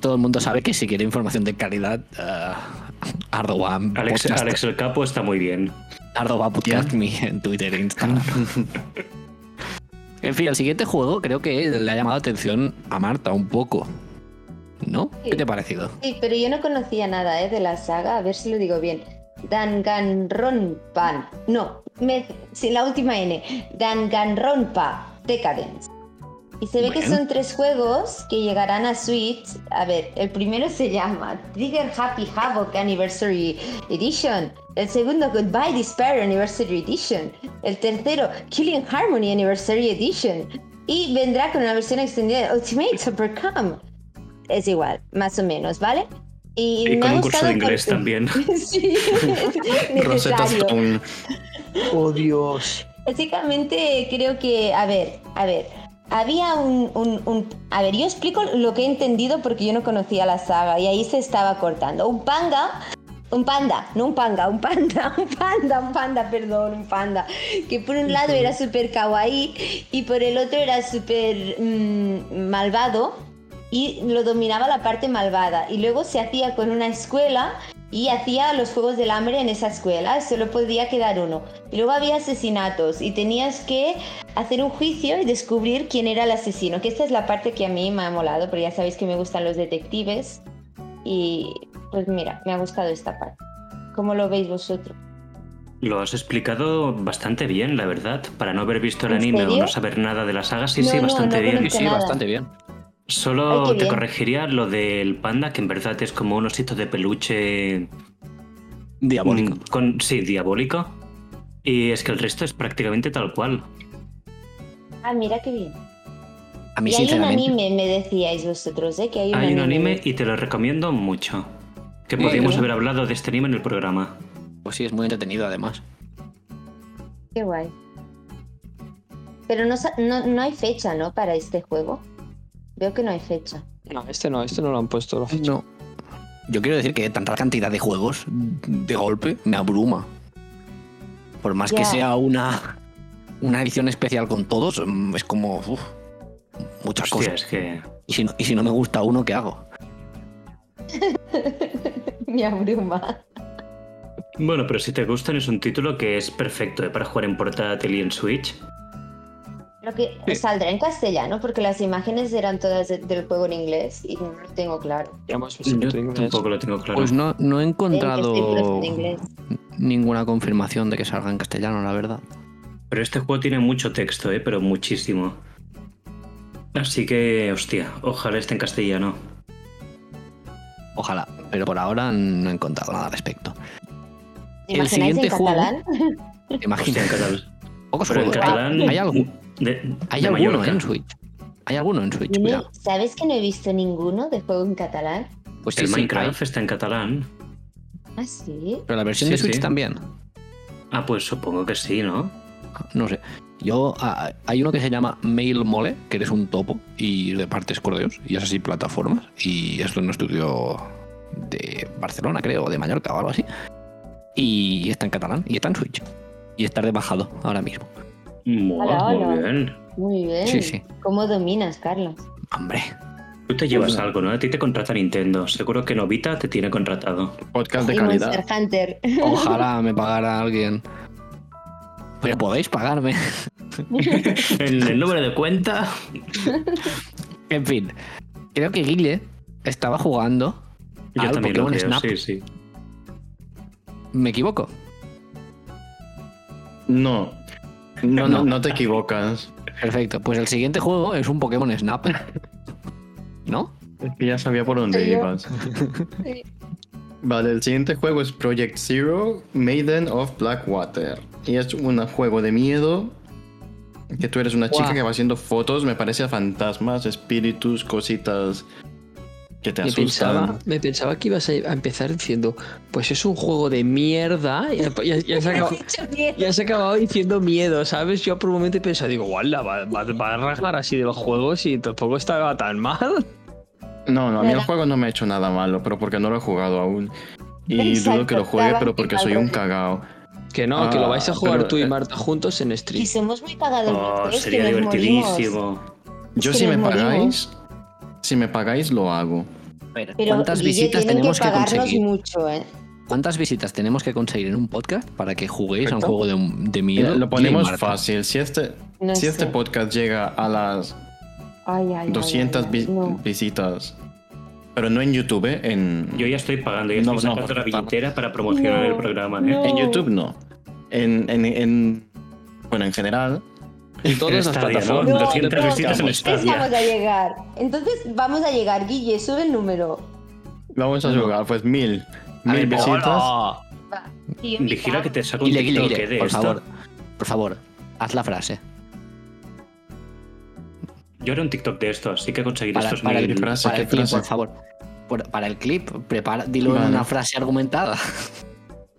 todo el mundo sabe que si quiere información de calidad, uh, arroba Alex, el Capo está muy bien. arroba podcast me en Twitter e Instagram. en fin, el siguiente juego creo que le ha llamado la atención a Marta un poco. ¿No? ¿Qué te ha parecido? Sí, pero yo no conocía nada ¿eh? de la saga, a ver si lo digo bien. Danganronpa. No, me, sí, la última N. Danganronpa Decadence. Y se ve que son tres juegos que llegarán a Switch. A ver, el primero se llama Trigger Happy Havoc Anniversary Edition. El segundo Goodbye Despair Anniversary Edition. El tercero Killing Harmony Anniversary Edition. Y vendrá con una versión extendida de Ultimate Supercom. Es igual, más o menos, ¿vale? Y, Y me con ha un curso de inglés también. *laughs* sí, *laughs* Rosetta. Stone. ¡Oh, Dios! Básicamente creo que, a ver, a ver, había un, A ver, yo explico lo que he entendido porque yo no conocía la saga y ahí se estaba cortando. Un panda, un panda, no un panga, un panda, *laughs* un panda, un panda, perdón, un panda, que por un lado era súper kawaii y por el otro era súper mm, malvado y lo dominaba la parte malvada y luego se hacía con una escuela y hacía los juegos del hambre en esa escuela, solo podía quedar uno. Y luego había asesinatos y tenías que hacer un juicio y descubrir quién era el asesino, que esta es la parte que a mí me ha molado, porque ya sabéis que me gustan los detectives y pues mira, me ha gustado esta parte. ¿Cómo lo veis vosotros? Lo has explicado bastante bien, la verdad. Para no haber visto el ¿En anime o no saber nada de la saga, sí, No, sí, no, bastante no bien. Sí, sí, bastante bien. Solo Ay, te corregiría lo del panda, que en verdad es como un osito de peluche. Diabólico. mm, Con, sí, diabólico. Y es que el resto es prácticamente tal cual. Ah, mira qué bien. A mí, y hay un anime, me decíais vosotros, ¿eh? Que hay un Hay un anime. anime y te lo recomiendo mucho. Que podríamos haber hablado de este anime en el programa. Pues sí, es muy entretenido además. Qué guay. Pero no, no, no hay fecha, ¿no? Para este juego. Veo que no hay fecha. No, este no, este no lo han puesto. la fecha. No. Yo quiero decir que tanta cantidad de juegos de golpe me abruma. Por más que sea una, una edición especial con todos, mm, es como uf, muchas Hostia, cosas. es que. Y si, no, y si no me gusta uno, ¿qué hago? *laughs* Me abruma. Bueno, pero si te gustan, es un título que es perfecto ¿eh? para jugar en portátil y en Switch. Lo que Sí. saldrá en castellano porque las imágenes eran todas de- del juego en inglés y no lo tengo claro. Yo tampoco lo tengo claro. Pues no, no he encontrado en ninguna confirmación de que salga en castellano, la verdad. Pero este juego tiene mucho texto, ¿eh? pero muchísimo. Así que, hostia, ojalá esté en castellano. Ojalá, pero por ahora no he encontrado nada al respecto. ¿Te El siguiente en juego- catalán? En catalán. Pocos Pero en juegos. catalán. ¿Hay, algo- de- hay de alguno Mallorca. en Switch? ¿Hay alguno en Switch? No-. ¿Sabes que no he visto ninguno de juego en catalán? Pues sí, El sí, Minecraft está en catalán. Ah, sí. Pero la versión Sí, de Switch sí. también. Ah, pues supongo que sí, ¿no? No sé. Yo, ah, hay uno que se llama Mail Mole, que eres un topo y repartes correos y es así plataformas. Y esto en un estudio de Barcelona, creo, o de Mallorca o algo así. Y está en catalán y está en Switch. Y está de bajado ahora mismo. Muy, Hola, muy hola. bien. Muy bien. Sí, sí. ¿Cómo dominas, Carlos? Hombre, Tú te llevas algo, ¿no? A ti te contrata Nintendo. Seguro que Novita te tiene contratado. Podcast de y calidad. Monster Hunter. *laughs* ojalá me pagara alguien. Pero podéis pagarme. *laughs* En el número de cuenta. *laughs* En fin, creo que Guille estaba jugando Yo al también lo Pokémon creo, Snap. sí, sí. ¿Me equivoco? No. No, *laughs* no, No. te equivocas. Perfecto. Pues el siguiente juego es un Pokémon Snap. ¿No? Es que ya sabía por dónde Sí, ibas. *laughs* Sí. Vale, el siguiente juego es Project Zero, Maiden of Blackwater. Y es un juego de miedo. Que tú eres una chica que va haciendo fotos, me parece a fantasmas, espíritus, cositas que te Me asustan. pensaba, me pensaba que ibas a empezar diciendo, pues es un juego de mierda. Y ya, ya se ha *laughs* acabado, ya se ha acabado diciendo miedo, ¿sabes? Yo por un momento he pensado, digo, guala, va, va, va a rajar así de los juegos y tampoco estaba tan mal. No, no, a mí el juego no me ha hecho nada malo, pero porque no lo he jugado aún. Y Exacto, dudo que lo juegue, pero porque soy un cagao. Que no, que lo vais a Ah, jugar pero, tú y eh, Marta juntos en Y stream. somos muy cagados Oh, sería que nos morimos. divertidísimo. Yo que si me morimos. Si me pagáis lo hago. Pero ¿Cuántas Guille, visitas tenemos que conseguir? mucho, ¿eh? ¿Cuántas visitas tenemos que conseguir en un podcast para que juguéis a un juego de, de miedo? lo ponemos fácil. Si este, No si este podcast llega a las Ay, ay, ay, 200 ay, vi- ay, no. visitas, pero no en YouTube, ¿eh? en, Yo ya estoy pagando, ya No, estoy no, sacando la billetera para promocionar No, el programa. ¿eh? no. en YouTube no. En, en, en- bueno, en general. En todas las Stadia, ¿no? plataformas. 200 visitas en entonces Stadia. vamos a llegar. Entonces vamos a llegar, Guille, sube el número. Vamos a jugar, pues mil. Mil visitas. Vigila que te saco un Guille, Guille, TikTok Guille, ¿eh? de por esto. favor. Por favor, haz la frase. Yo haré un TikTok de esto, así que conseguir Para, estos para mil. el, frase, para qué el clip, frase. por favor. Por- para el clip, prepara, dilo en una frase argumentada.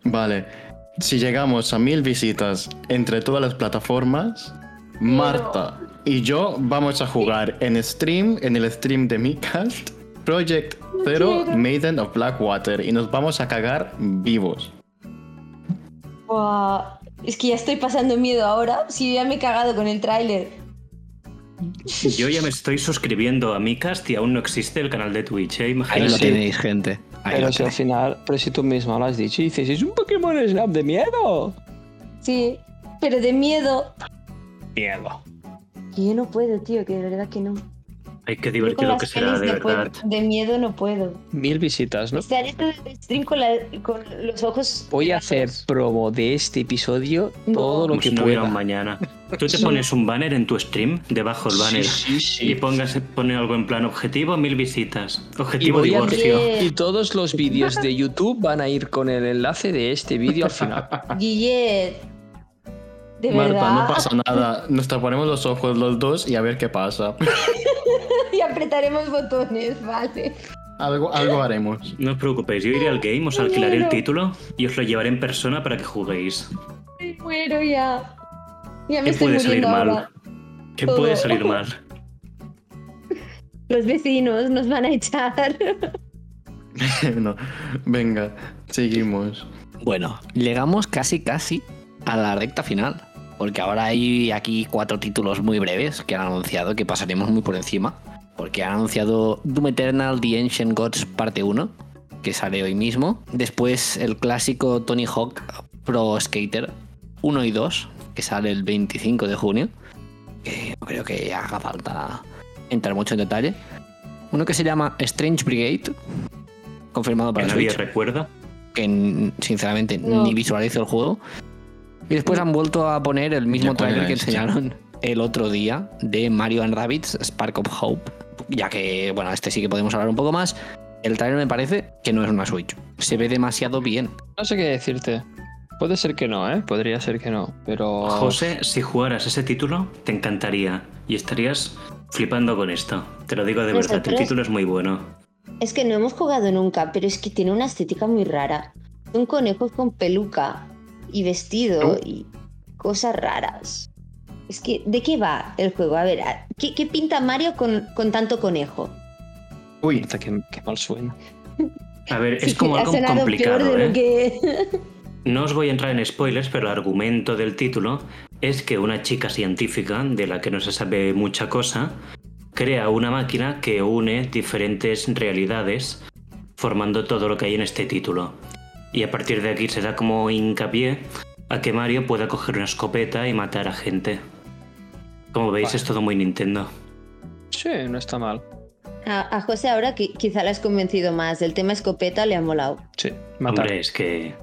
Vale. *laughs* Si llegamos a mil visitas entre todas las plataformas, Marta y yo vamos a jugar en stream, en el stream de mi cast, Project Zero. Maiden of Blackwater y nos vamos a cagar vivos. Buah, Es que ya estoy pasando miedo ahora. Si ya me he cagado con el tráiler. Yo ya me estoy suscribiendo a Micast y aún no existe el canal de Twitch, ¿eh? Ahí Imagínate. lo tenéis, gente. Ahí Pero si al final, pero si tú mismo lo has dicho y dices, es un Pokémon Snap de miedo. Sí, pero de miedo. Miedo. Que yo no puedo, tío, que de verdad que no. Ay, qué Yo con divertido las que será, de verdad. de miedo no puedo. Mil visitas, ¿no? Estaré todo el stream con, la- con los ojos. Voy a hacer promo de este episodio No. todo lo Como que si no pueda. un mañana. Tú te Sí. pones un banner en tu stream, debajo del banner, Sí, sí, y sí. pongas, pone algo en plan objetivo, mil visitas. Objetivo divorcio. Y todos los vídeos de YouTube van a ir con el enlace de este vídeo al final. *laughs* Guillet. De Marta, verdad. no pasa nada. Nos taparemos los ojos los dos y a ver qué pasa. *laughs* y apretaremos botones, vale. Algo, algo haremos. No os preocupéis, yo iré al game, os alquilaré el título y os lo llevaré en persona para que juguéis. Me muero ya. Ya me ¿Qué estoy puede salir mal? ahora. ¿Qué Todo. puede salir mal? *laughs* Los vecinos nos van a echar. *laughs* no. Venga, seguimos. Bueno, llegamos casi casi a la recta final. Porque ahora hay aquí cuatro títulos muy breves que han anunciado, que pasaremos muy por encima. Porque han anunciado Doom Eternal The Ancient Gods parte 1, que sale hoy mismo. Después el clásico Tony Hawk Pro Skater 1 y 2, que sale el 25 de junio. Que no creo que haga falta entrar mucho en detalle. Uno que se llama Strange Brigade, confirmado Que para nadie Switch recuerda. que sinceramente No. ni visualizo el juego. Y después han vuelto a poner el mismo Ya, ¿cuál trailer que enseñaron el otro día de Mario and Rabbids Spark of Hope. Ya que, bueno, este sí que podemos hablar un poco más. El trailer me parece que no es una Switch. Se ve demasiado bien. No sé qué decirte. Puede ser que no, ¿eh? Podría ser que no, pero... José, si jugaras ese título, te encantaría y estarías flipando con esto. Te lo digo de verdad, el título es muy bueno. Es que no hemos jugado nunca, pero es que tiene una estética muy rara. Son conejos con peluca y vestido y cosas raras. Es que, ¿de qué va el juego? A ver, a- ¿qué, qué pinta Mario con, con tanto conejo? Uy, Puta, Qué, qué mal suena. A ver, Sí, es como *laughs* algo complicado, peor de ¿eh? lo que... No os voy a entrar en spoilers, pero el argumento del título es que una chica científica, de la que no se sabe mucha cosa, crea una máquina que une diferentes realidades, formando todo lo que hay en este título. Y a partir de aquí se da como hincapié a que Mario pueda coger una escopeta y matar a gente. Como veis, Vale. es todo muy Nintendo. Sí, no está mal. A, a José ahora qui- quizá le has convencido más. El tema escopeta le ha molado. Sí, matar. Hombre, es que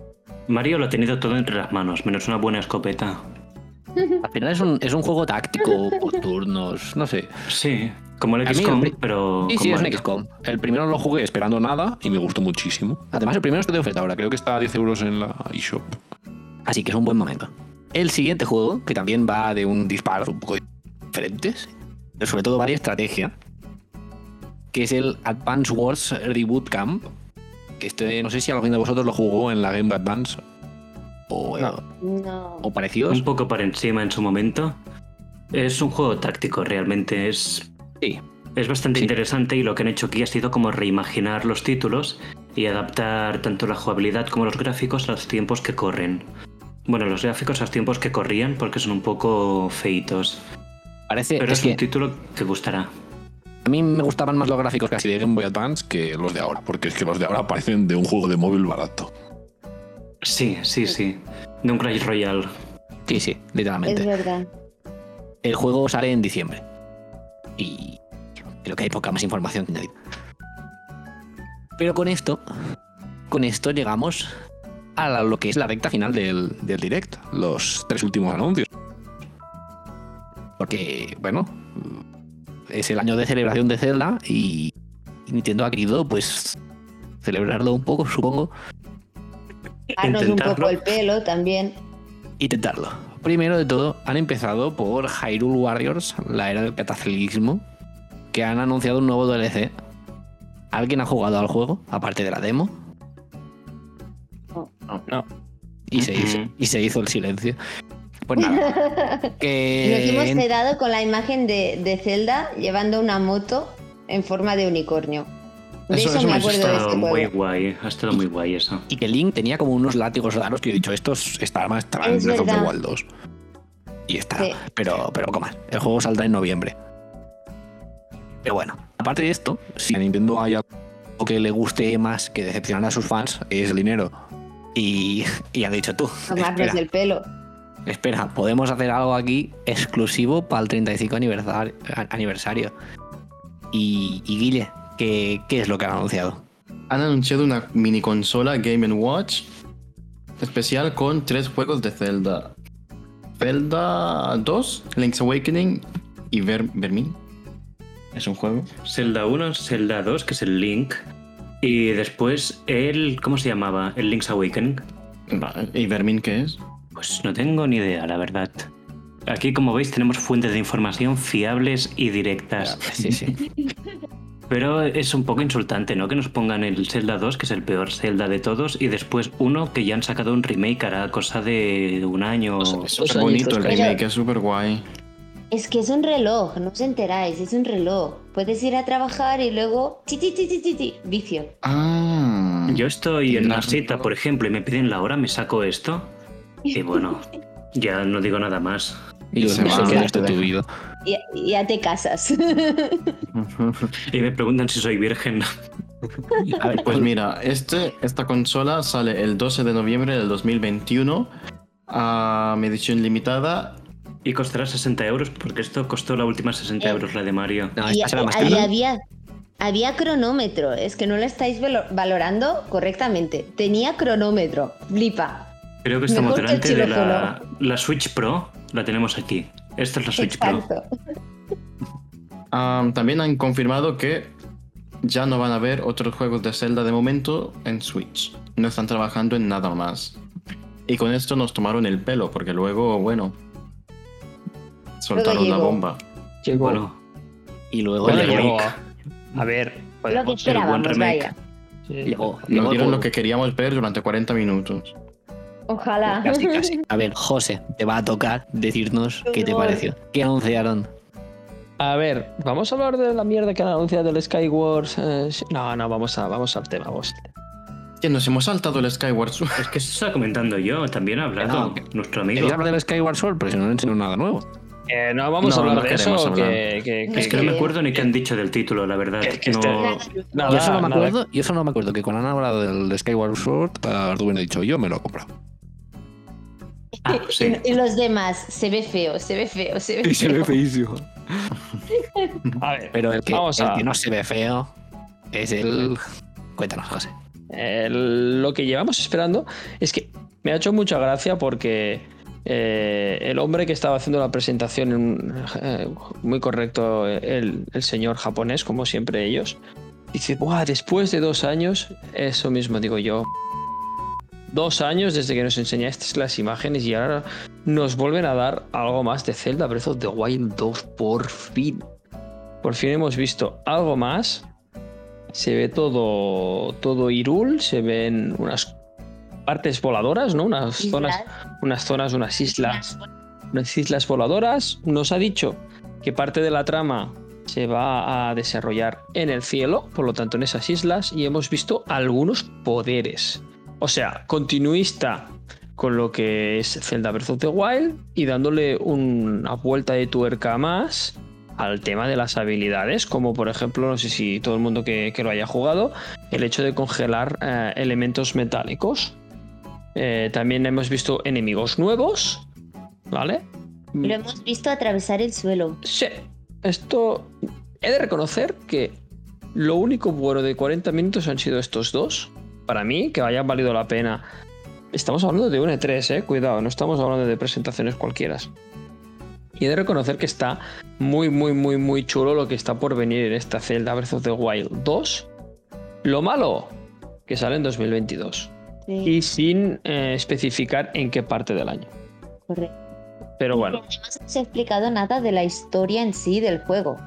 Mario lo ha tenido todo entre las manos, menos una buena escopeta. Al final es un, es un juego táctico por turnos, no sé. Sí, como el XCOM, el pero Sí, sí, es un. XCOM. El primero lo jugué esperando nada y me gustó muchísimo. Además, el primero está de oferta ahora, creo que está a 10 euros en la eShop. Así que es un buen momento. El siguiente juego, que también va de un disparo un poco diferentes, pero sobre todo varia estrategia, que es el Advance Wars Reboot Camp. Que este, no sé si alguien de vosotros lo jugó en la Game Boy Advance o, No. No. o parecidos. Un poco por encima en su momento. Es un juego táctico, realmente. Es, Sí, es bastante Sí. interesante y lo que han hecho aquí ha sido como reimaginar los títulos y adaptar tanto la jugabilidad como los gráficos a los tiempos que corren. Bueno, los gráficos a los tiempos que corrían porque son un poco feitos. parece Pero es es que un título que gustará. a mí me gustaban más los gráficos casi de Game Boy Advance que los de ahora, porque es que los de ahora parecen de un juego de móvil barato. Sí, sí, sí. De un Clash Royale. Sí, sí, Es literalmente. verdad. El juego sale en diciembre. Y creo que hay poca más información que añadir. Pero con esto, con esto llegamos a lo que es la recta final del, del direct. Los tres últimos anuncios. Porque, bueno, es el año de celebración de Zelda y Nintendo ha querido, pues, celebrarlo un poco, supongo, Darnos un poco el pelo también. intentarlo. Primero de todo, han empezado por Hyrule Warriors, la era del cataclismo, que han anunciado un nuevo DLC. ¿Alguien ha jugado al juego, aparte de la demo? No. Y se hizo, Ujú. y se hizo el silencio. Pues nada. *laughs* que Nos hemos quedado con la imagen de, de Zelda llevando una moto en forma de unicornio. De Eso- eso, eso me Ha estado este muy juego. guay. Ha estado muy guay eso. y que Link tenía como unos látigos raros que he dicho, estos Esta arma estará en Es Breath of the verdad. Wild 2. y está. Sí. Pero, pero poco más. El juego saldrá en noviembre. Pero bueno, aparte de esto, si a Nintendo hay algo que le guste más que decepcionar a sus fans, es el dinero. Y, y han dicho tú, Tomarnos espera, el pelo. espera, podemos hacer algo aquí exclusivo para el 35 aniversario. aniversario. Y, y Guille, ¿qué, ¿qué es lo que han anunciado? Han anunciado una mini consola Game Watch especial con tres juegos de Zelda. Zelda 2, Link's Awakening y Ver Vermin. Es un juego. Zelda 1, Zelda 2, que es el Link. Y después el. ¿Cómo se llamaba? El Link's Awakening. ¿Y Vermin qué es? Pues no tengo ni idea, la verdad. Aquí, como veis, tenemos fuentes de información fiables y directas. Sí, sí. *laughs* Pero es un poco insultante, ¿no? Que nos pongan el Zelda 2, que es el peor Zelda de todos, y después uno que ya han sacado un remake hará cosa de un año. Es Dos súper bonito el remake, es súper guay. Es que es un reloj, no os enteráis, es un reloj. Puedes ir a trabajar y luego... Ti, ti, ti, ti, ti, ti, vicio. Ah. Yo estoy en una cita, por ejemplo, y me piden la hora, me saco esto. Y bueno, *laughs* ya no digo nada más. Y Se los va, de tu vida. Y ya te casas. *laughs* Y me preguntan si soy virgen. A ver, Pues mira, este, esta consola sale el 12 de noviembre del 2021 a edición limitada. Y costará 60 euros, porque esto costó la última 60 Eh. euros, la de Mario. no, y, había, había cronómetro, es que no lo estáis valo- valorando correctamente. Tenía cronómetro, flipa. Creo que estamos Mejor que el delante de la, xilófono. la Switch Pro. La tenemos aquí. Esta es la Switch Pro. Exacto. Ah, también han confirmado que ya no van a haber otros juegos de Zelda de momento en Switch. No están trabajando en nada más. Y con esto nos tomaron el pelo, porque luego, bueno, soltaron la bomba. Llegó. Bueno, Y luego Bueno, remake. llegó. A ver, Lo que esperábamos, remake. vaya. sí. llegó, llegó Nos dieron lo que queríamos ver durante 40 minutos. Ojalá. Casi, casi. *laughs* A ver, José, te va a tocar decirnos qué te pareció. ¿Qué anunciaron? A ver, vamos a hablar de la mierda que han anunciado del Skywars. eh, no, no, vamos, a, vamos al tema. Vamos. al tema. Que nos hemos saltado el Skyward Sword. *laughs* es que eso estaba comentando yo. También ha hablado No, nuestro amigo. Quería hablar del Skyward Sword, pero si no le enseñó nada nuevo. Eh, no vamos No, a hablar no de eso. hablar. Que, que- Es que no me acuerdo ni qué han dicho del título, la verdad. Es que No- este- nada, yo, solo me nada. acuerdo, yo solo me acuerdo que cuando han hablado del Skyward Sword, a Rubén he dicho, yo me lo he comprado. Ah, *laughs* sí. Y, y los demás, se ve feo, se ve feo, se ve feo. feísimo. A ver, Pero el que, Vamos el a- que no se ve feo es el... Cuéntanos, José. el- lo que llevamos esperando es que me ha hecho mucha gracia porque eh, el hombre que estaba haciendo la presentación, en- eh, muy correcto, el, el señor japonés, como siempre ellos, dice, Buah, después de dos años, eso mismo digo yo. Dos años desde que nos enseñaste las imágenes y ahora nos vuelven a dar algo más de Zelda Breath of the Wild 2, por fin. Por fin hemos visto algo más se ve todo, todo Irul, se ven unas partes voladoras, ¿no? Unas zonas, unas zonas, unas islas, unas islas voladoras. Nos ha dicho que parte de la trama se va a desarrollar en el cielo, por lo tanto en esas islas, y hemos visto algunos poderes. O sea, continuista con lo que es Zelda Breath of the Wild y dándole una vuelta de tuerca más al tema de las habilidades, como por ejemplo, no sé si todo el mundo que, que lo haya jugado, el hecho de congelar eh, elementos metálicos. Eh, también hemos visto enemigos nuevos, ¿vale? Lo hemos visto atravesar el suelo. Sí, esto he de reconocer que lo único bueno de 40 minutos han sido estos dos. Para mí, que hayan valido la pena. Estamos hablando de un E3, eh, cuidado, no estamos hablando de presentaciones cualquiera. Y he de reconocer que está muy, muy, muy, muy chulo lo que está por venir en esta Zelda Breath of the Wild 2. Lo malo, que sale en 2022. Sí, Y sin eh, especificar en qué parte del año. correcto. Pero bueno, no se ha explicado nada de la historia en sí del juego.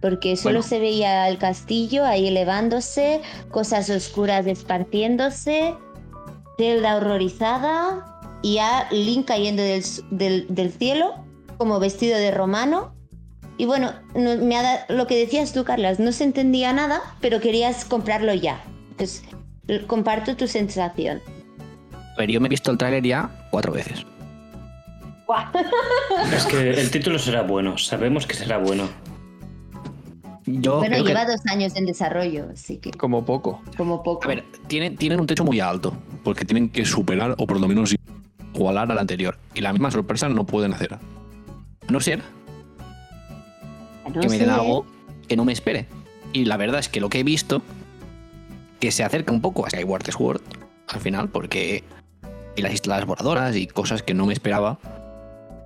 Porque solo Bueno. se veía el castillo ahí elevándose, cosas oscuras esparciéndose, Zelda horrorizada y a Link cayendo del, del- del cielo como vestido de romano. Y bueno, no- me ha da- lo que decías tú, Carlas, no se entendía nada, pero querías comprarlo ya. Pues l- comparto tu sensación. A ver, yo me he visto el tráiler ya cuatro veces. Es que el título será bueno, sabemos que será bueno. Yo bueno, creo que- lleva dos años en desarrollo, así que como poco. como poco. A ver, tienen, tienen un techo muy alto, porque tienen que superar o por lo menos igualar al anterior. Y la misma sorpresa no pueden hacer. A no ser No que me den algo que no me espere. Y la verdad es que lo que he visto, que se acerca un poco a Skyward Sword al final, porque hay las islas voladoras y cosas que no me esperaba.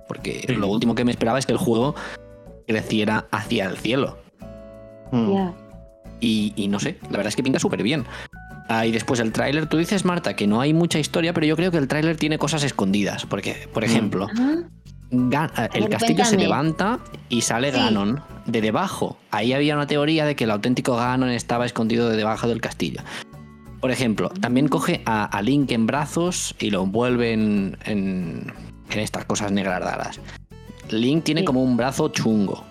Porque Sí. lo último que me esperaba es que el juego creciera hacia el cielo. Ya. Y, y no sé, la verdad es que pinta súper bien. Ah, y después el tráiler, tú dices, Marta, que no hay mucha historia, pero yo creo que el tráiler tiene cosas escondidas. Porque, por ejemplo, Ah, eh, el castillo se levanta y sale Sí. Ganon de debajo. Ahí había una teoría de que el auténtico Ganon estaba escondido de debajo del castillo. Por ejemplo, también coge a, a Link en brazos y lo envuelve en, en- en estas cosas negras raras. Link tiene Sí. como un brazo chungo.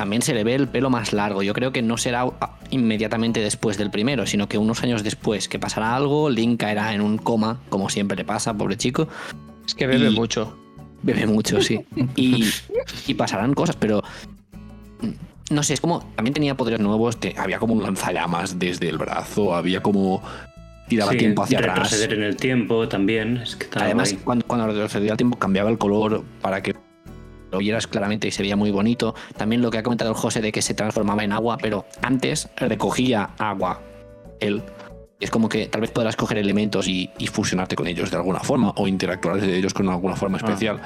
También se le ve el pelo más largo. Yo creo que no será inmediatamente después del primero, sino que unos años después que pasará algo, Link caerá en un coma, como siempre le pasa, pobre chico. Es que bebe Y- mucho. Bebe mucho, sí. Y, y pasarán cosas, pero. mm, No sé, es como. También tenía poderes nuevos. te- Había como un lanzallamas desde el brazo, había como. tiraba Sí, tiempo hacia retroceder atrás. en el tiempo también. Es que Además, cuando, cuando retrocedía el tiempo cambiaba el color para que lo vieras claramente y se veía muy bonito. También lo que ha comentado el José de que se transformaba en agua, pero antes recogía agua él. Es como que tal vez podrás coger elementos y, y fusionarte con ellos de alguna forma o interactuar de ellos con alguna forma especial.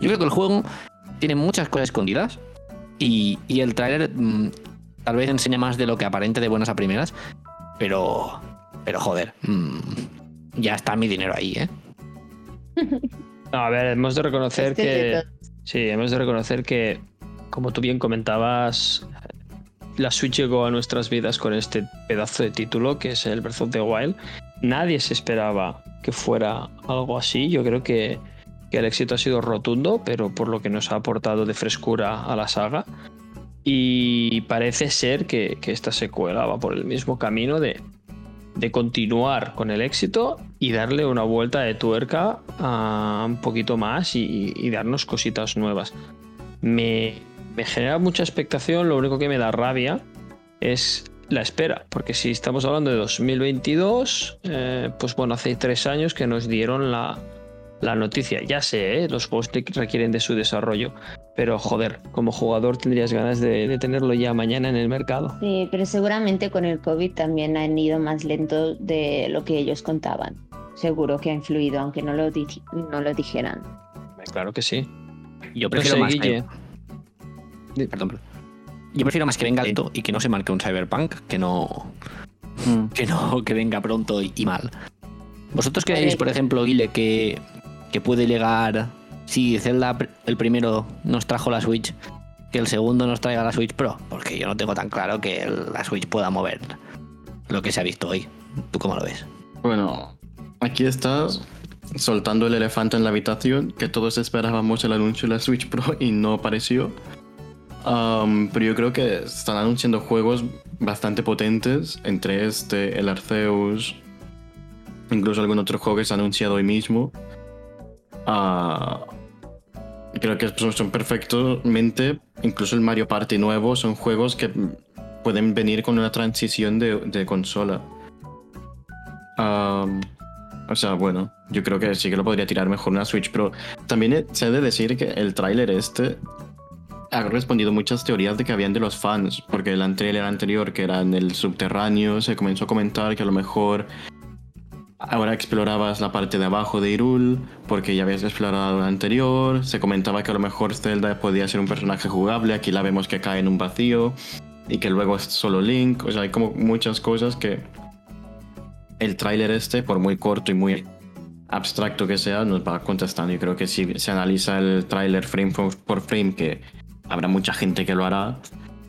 Yo creo que el juego tiene muchas cosas escondidas y, y el tráiler mm, tal vez enseña más de lo que aparente de buenas a primeras, pero, pero joder, mm, ya está mi dinero ahí, ¿eh? No, *laughs* a ver, hemos de reconocer que. Sí, hemos de reconocer que, como tú bien comentabas, la Switch llegó a nuestras vidas con este pedazo de título que es el Breath of the Wild. Nadie se esperaba que fuera algo así. Yo creo que, que el éxito ha sido rotundo, pero por lo que nos ha aportado de frescura a la saga. Y parece ser que, que esta secuela va por el mismo camino de, de continuar con el éxito y darle una vuelta de tuerca a un poquito más y, darnos cositas nuevas. Me, me genera mucha expectación, lo único que me da rabia es la espera, porque si estamos hablando de 2022, eh, pues bueno, hace tres años que nos dieron la, la noticia. Ya sé, ¿eh? los juegos requieren de su desarrollo, pero joder, como jugador tendrías ganas de, de tenerlo ya mañana en el mercado. Sí, pero seguramente con el COVID también han ido más lento de lo que ellos contaban. Seguro que ha influido, aunque no lo, di- no lo dijeran. Claro que sí. Yo No prefiero sé, más Guille. que, perdón, perdón. Yo prefiero más que venga lento y que no se marque un cyberpunk que no Mm. que no que venga pronto y, y mal. ¿Vosotros creéis, Correcto. por ejemplo, Guile, que, que puede llegar si Zelda el primero nos trajo la Switch, que el segundo nos traiga la Switch Pro? Porque yo no tengo tan claro que la Switch pueda mover lo que se ha visto hoy. ¿Tú cómo lo ves? Bueno, aquí estás soltando el elefante en la habitación, que todos esperábamos el anuncio de la Switch Pro y no apareció. Pero yo creo que están anunciando juegos bastante potentes, entre este, el Arceus, incluso algún otro juego que se ha anunciado hoy mismo. Ah, creo que son, perfectamente, incluso el Mario Party nuevo, son juegos que pueden venir con una transición de, consola. O sea, bueno, yo creo que sí que lo podría tirar mejor una Switch Pro. También he- se ha de decir que el tráiler este ha respondido muchas teorías de que habían de los fans, porque el tráiler anterior, que era en el subterráneo, se comenzó a comentar que a lo mejor ahora explorabas la parte de abajo de Hyrule, porque ya habías explorado el anterior, se comentaba que a lo mejor Zelda podía ser un personaje jugable, aquí la vemos que cae en un vacío, y que luego es solo Link, o sea, hay como muchas cosas que el tráiler este, por muy corto y muy abstracto que sea, nos va contestando. Y creo que si se analiza el tráiler frame por- frame, que habrá mucha gente que lo hará,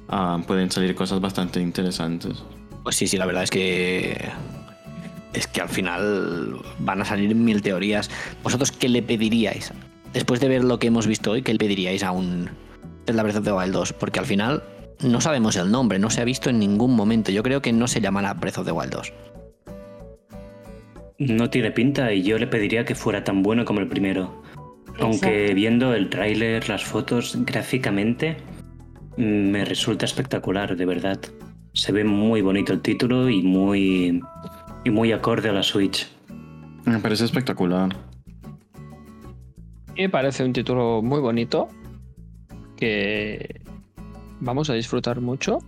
ah, pueden salir cosas bastante interesantes. Pues sí, sí, la verdad es que. Es que al final van a salir mil teorías. ¿Vosotros qué le pediríais? Después de ver lo que hemos visto hoy, ¿qué le pediríais a un Zelda Breath of the Wild 2? Porque al final no sabemos el nombre, no se ha visto en ningún momento. Yo creo que no se llamará Breath of the Wild 2. No tiene pinta y yo le pediría que fuera tan bueno como el primero. Aunque viendo el tráiler, las fotos, gráficamente, mm, me resulta espectacular, de verdad. Se ve muy bonito el título y muy, y muy acorde a la Switch. Me parece espectacular. Me parece un título muy bonito que vamos a disfrutar mucho.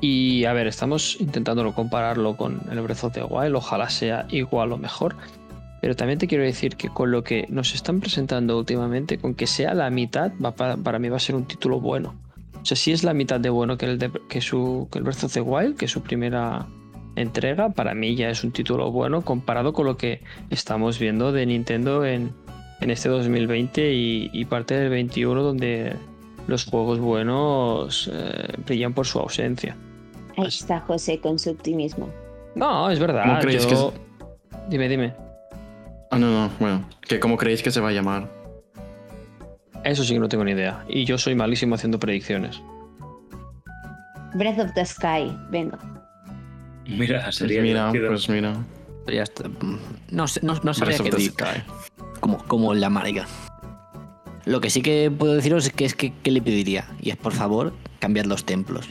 Y a ver, estamos intentándolo compararlo con el Breath of the Wild, ojalá sea igual o mejor. Pero también te quiero decir que con lo que nos están presentando últimamente, con que sea la mitad, va para, para mí va a ser un título bueno. O sea, si es la mitad de bueno que el, de- que su, que el Breath of the Wild, que su primera entrega, para mí ya es un título bueno comparado con lo que estamos viendo de Nintendo en, en este 2020 y, y parte del 21 donde los juegos buenos eh, brillan por su ausencia. Ahí está José con su optimismo. No, es verdad. ¿Cómo creéis yo- Dime, dime. Ah, no, no, bueno. ¿Que ¿Cómo creéis que se va a llamar? Eso sí que no tengo ni idea. Y yo soy malísimo haciendo predicciones. Breath of the Sky, venga. Mira, Pues sería mira, pues mira. Ya está. No, sé- no, no sabría qué decir, Sky. cómo, cómo llamaría. Lo que sí que puedo deciros es que es que ¿qué le pediría. Y es por favor, cambiad los templos.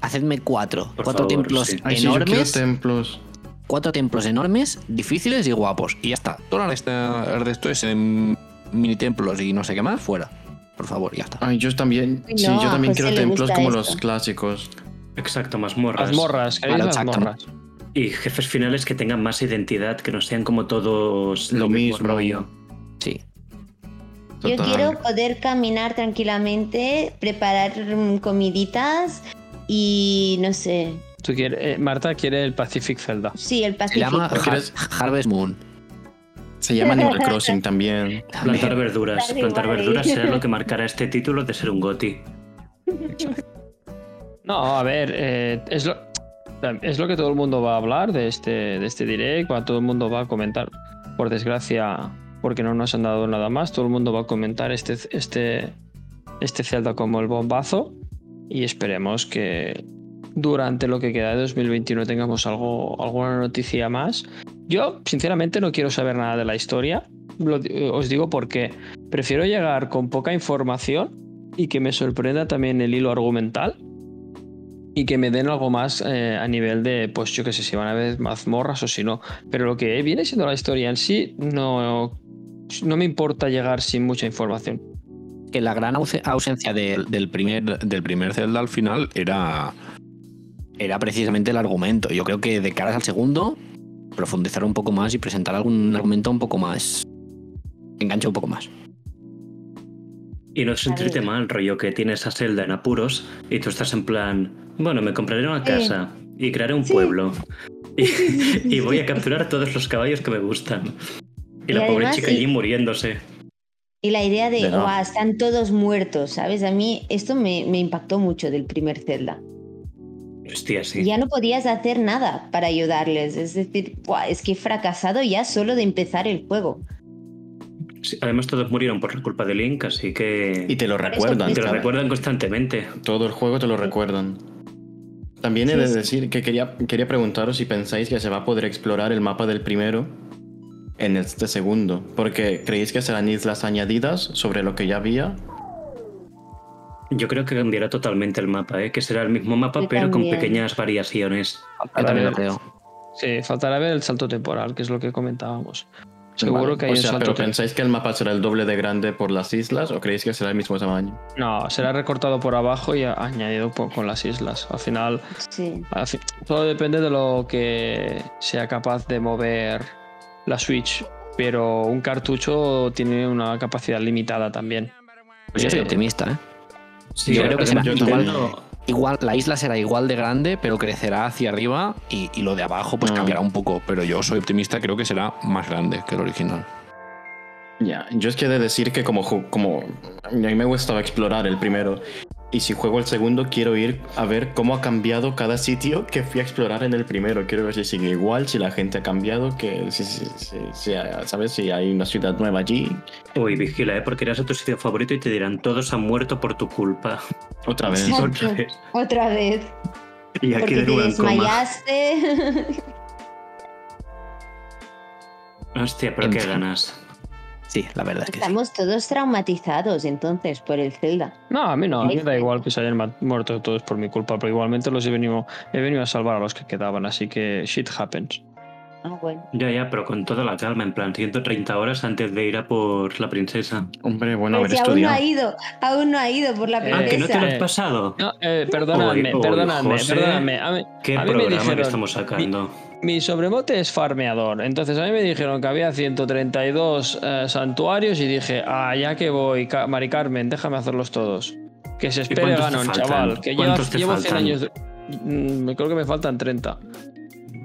Hacedme cuatro. Por cuatro favor, templos sí. Ay, sí, yo quiero enormes. templos. cuatro templos enormes, difíciles y guapos. Y ya está. Todo el resto, el resto es en mini templos y no sé qué más, fuera. Por favor, ya está. Ay, yo también. Sí, no, yo también quiero templos como esto. los clásicos. Exacto, mazmorras. Mazmorras, ¿queréis Vale, las exacto. mazmorras? Y jefes finales que tengan más identidad, que no sean como todos Lo mismo. rollo. Sí. Yo quiero poder caminar tranquilamente, preparar mm, comiditas y no sé. Tú quieres, eh, Marta quiere el Pacific Zelda. Sí, el Se Pacífico. llama. Harvest Moon. Se llama Animal *laughs* Crossing también. Plantar verduras. Plantar verduras será lo que *laughs* marcará este título de ser un GOTI. No, a ver, eh, es, lo, es lo que todo el mundo va a hablar de este, de este direct, todo el mundo va a comentar. Por desgracia, porque no nos han dado nada más, todo el mundo va a comentar este, este, este Zelda como el bombazo y esperemos que durante lo que queda de 2021 tengamos algo, alguna noticia más. Yo, sinceramente, no quiero saber nada de la historia. Lo di- os digo porque prefiero llegar con poca información y que me sorprenda también el hilo argumental y que me den algo más eh, a nivel de, pues yo qué sé, si van a ver mazmorras o si no. Pero lo que viene siendo la historia en sí, no, no me importa llegar sin mucha información. Que la gran ause- ausencia del, del primer Del primer Zelda al final era. era precisamente el argumento. Yo creo que de caras al segundo, profundizar un poco más y presentar algún argumento un poco más. que enganche un poco más. Y no sentirte ver. mal, rollo, que tienes a Zelda en apuros y tú estás en plan, bueno, me compraré una casa y crearé un Sí. pueblo. *laughs* Y, y voy a capturar todos los caballos que me gustan. Y, Y la pobre chica allí muriéndose. Y la idea de, De no. "Guau, están todos muertos, ¿sabes? A mí esto me, me impactó mucho del primer Zelda. Hostia, sí. Ya no podías hacer nada para ayudarles. Es decir, "Buah, es que he fracasado ya solo de empezar el juego. Sí, Además, todos murieron por la culpa de Link, así que. Y te lo recuerdan. te lo recuerdan constantemente. Todo el juego te lo recuerdan. También he Sí, de decir que quería, quería preguntaros si pensáis que se va a poder explorar el mapa del primero en este segundo. Porque creéis que serán islas añadidas sobre lo que ya había. Yo creo que cambiará totalmente el mapa, ¿eh? que será el mismo mapa, Yo pero con pequeñas variaciones. Yo también lo creo. Sí, faltará ver el salto temporal, que es lo que comentábamos. Seguro Vale. que hay o un salto pero. ¿pensáis que el mapa será el doble de grande por las islas o creéis que será el mismo tamaño? No, será recortado por abajo y añadido con las islas. Al final, Sí. al fi- todo depende de lo que sea capaz de mover la Switch. Pero un cartucho tiene una capacidad limitada también. Pues yo soy Eh, optimista, ¿eh? Sí, Yo creo que será yo igual. Igual. La isla será igual de grande, pero crecerá hacia arriba y, y lo de abajo pues Ah. cambiará un poco. Pero yo soy optimista, creo que será más grande que el original. Ya, yo es que he de decir que como, como a mí me gustaba explorar el primero y si juego el segundo quiero ir a ver cómo ha cambiado cada sitio que fui a explorar en el primero. Quiero ver si sigue igual, si la gente ha cambiado, que si, si- si- si- sabes si hay una ciudad nueva allí. Uy, vigila, ¿eh? porque irás a tu sitio favorito y te dirán, todos han muerto por tu culpa. *laughs* Otra vez. Exacto. Otra vez. Otra vez. Y aquí Porque de te nuevo coma. desmayaste. *laughs* Hostia, pero En qué fin. ganas. Sí, la verdad es que sí. Estamos todos traumatizados entonces por el Zelda. No, a mí no, a mí me da igual que se hayan muerto todos por mi culpa, pero igualmente los he venido, he venido a salvar a los que quedaban, así que shit happens. Ah, bueno. Ya, ya, pero con toda la calma, en plan 130 horas antes de ir a por la princesa. Hombre, bueno, Pero haber si aún no ha ido, aún no ha ido por la Eh, Ah, que no te lo princesa. has pasado. No, eh, José, perdonadme. A mí, ¿Qué a mí me programa dijeron, que estamos sacando? Mi sobremote es farmeador, entonces a mí me dijeron que había 132 eh, santuarios y dije, ah, ya que voy, Ca- Mari Carmen, déjame hacerlos todos. Que se espere Ganon, chaval, que lleva- ¿Cuántos te llevo 100 faltan? años... Mm, creo que me faltan 30.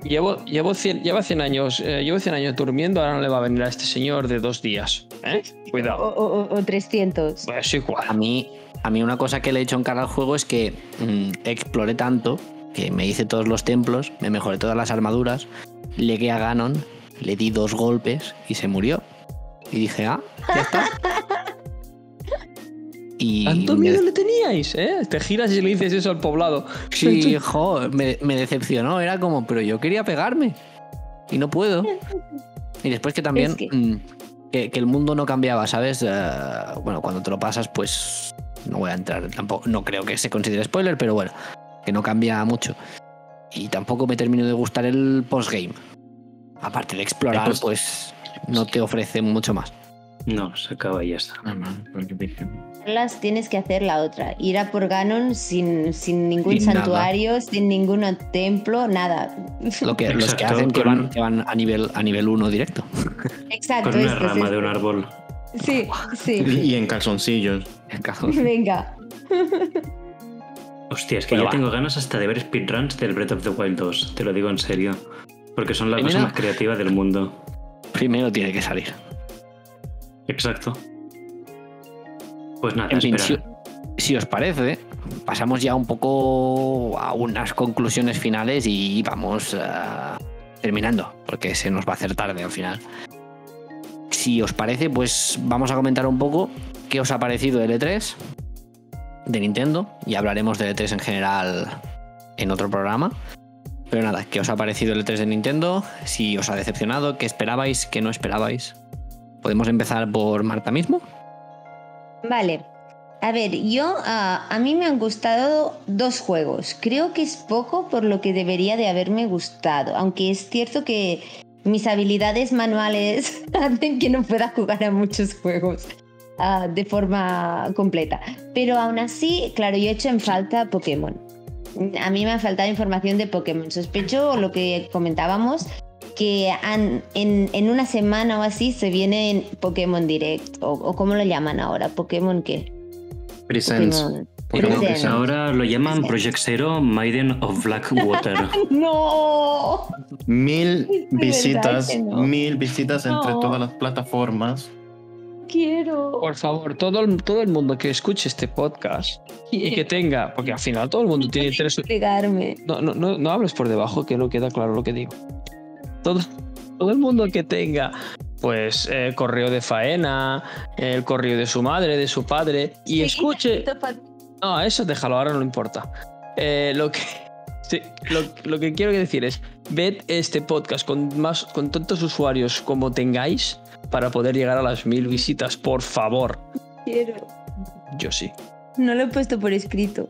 Llevo, llevo 100, lleva 100 años, eh, llevo 100 años durmiendo, ahora no le va a venir a este señor de dos días. ¿eh? O, Cuidado. o- o 300. Pues igual. A mí, a mí una cosa que le he hecho en cara al juego es que mm, exploré tanto que me hice todos los templos, me mejoré todas las armaduras, llegué a Ganon, le di dos golpes y se murió. Y dije, ah, ya está. *laughs* Y ¿Tanto me- miedo le teníais, eh? Te giras y le dices eso al poblado. Sí, *laughs* jo, me, me decepcionó. Era como, pero yo quería pegarme. Y no puedo. Y después que también. Es que- mm, que, que el mundo no cambiaba, ¿sabes? Eh, bueno, cuando te lo pasas, pues. No voy a entrar tampoco. No creo que se considere spoiler, pero bueno. Que no cambia mucho. Y tampoco me terminó de gustar el postgame. Aparte de explorar, post- pues. No te ofrece mucho más. No, se acaba y ya está. Ah, Las tienes que hacer la otra. Ir a por Ganon sin, sin ningún Sin nada. santuario, sin ningún templo, nada. Lo que, los que hacen que van, que van a nivel a nivel 1 directo. Exacto. Con una rama de un árbol. Sí, sí. Y en calzoncillos. Venga. Hostia, es que yo va. tengo ganas hasta de ver speedruns del Breath of the Wild 2. Te lo digo en serio. Porque son la cosa Primero- más creativa del mundo. Primero tiene que salir. Exacto. Pues nada, En fin, si, si os parece, pasamos ya un poco a unas conclusiones finales y vamos ah, terminando, porque se nos va a hacer tarde al final. Si os parece, pues vamos a comentar un poco qué os ha parecido el E3 de Nintendo y hablaremos del E3 en general en otro programa. Pero nada, ¿qué os ha parecido el E3 de Nintendo? Si os ha decepcionado, ¿qué esperabais, qué no esperabais? Podemos empezar por Marta mismo. Vale. A ver, yo a mí me han gustado dos juegos. Creo que es poco por lo que debería de haberme gustado, aunque es cierto que mis habilidades manuales *laughs* hacen que no pueda jugar a muchos juegos ah, de forma completa. Pero aún así, claro, yo he hecho en falta Pokémon. A mí me ha faltado información de Pokémon. Sospecho lo que comentábamos, que han- en, en una semana o así se viene en Pokémon Direct, o, o cómo lo llaman ahora, Pokémon qué. Presents. Pokémon. Pokémon Presents. Ahora lo llaman. Project Zero Maiden of Blackwater. *laughs* ¡No! Mil *laughs* visitas, no. mil visitas entre No. todas las plataformas. Quiero. Por favor, todo el, todo el mundo que escuche este podcast y que tenga, porque al final todo el mundo tiene interés. Pegarme. No, no, no, no hables por debajo, que no queda claro lo que digo. Todo, todo el mundo que tenga, pues, eh, correo de faena, el correo de su madre, de su padre, y escuche. No, eso déjalo, ahora no importa. Eh, lo que. Sí, lo, lo que quiero decir es, ved este podcast con más con tantos usuarios como tengáis para poder llegar a las mil visitas, por favor. Quiero. Yo sí. No lo he puesto por escrito.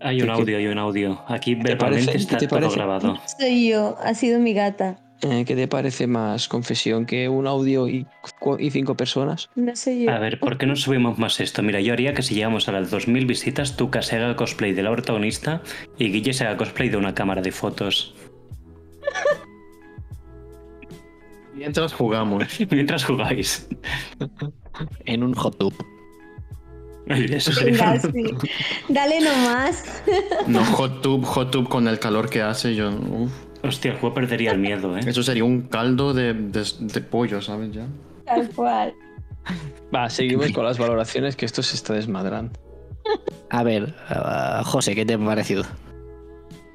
Hay un ¿Qué- qué- audio, hay un audio. Aquí te verbalmente parece? está ¿Qué te todo parece? grabado. Soy yo, ha sido mi gata. Eh, ¿Qué te parece más confesión que un audio y, cinco personas? No soy yo. A ver, ¿por qué no subimos más esto? Mira, yo haría que si llegamos a las 2000 visitas, tú se haga cosplay de la protagonista y Guille se haga cosplay de una cámara de fotos. Mientras jugamos. *laughs* Mientras jugáis. En un hot tub. Eso sería- Venga, sí. Dale nomás. No, hot tub, hot tub con el calor que hace. Yo, uf. Hostia, el juego perdería el miedo, ¿eh? Eso sería un caldo de, de- de pollo, ¿sabes? Ya. Tal cual. Va, seguimos con las valoraciones que esto se está desmadrando. A ver, ah, José, ¿qué te ha parecido?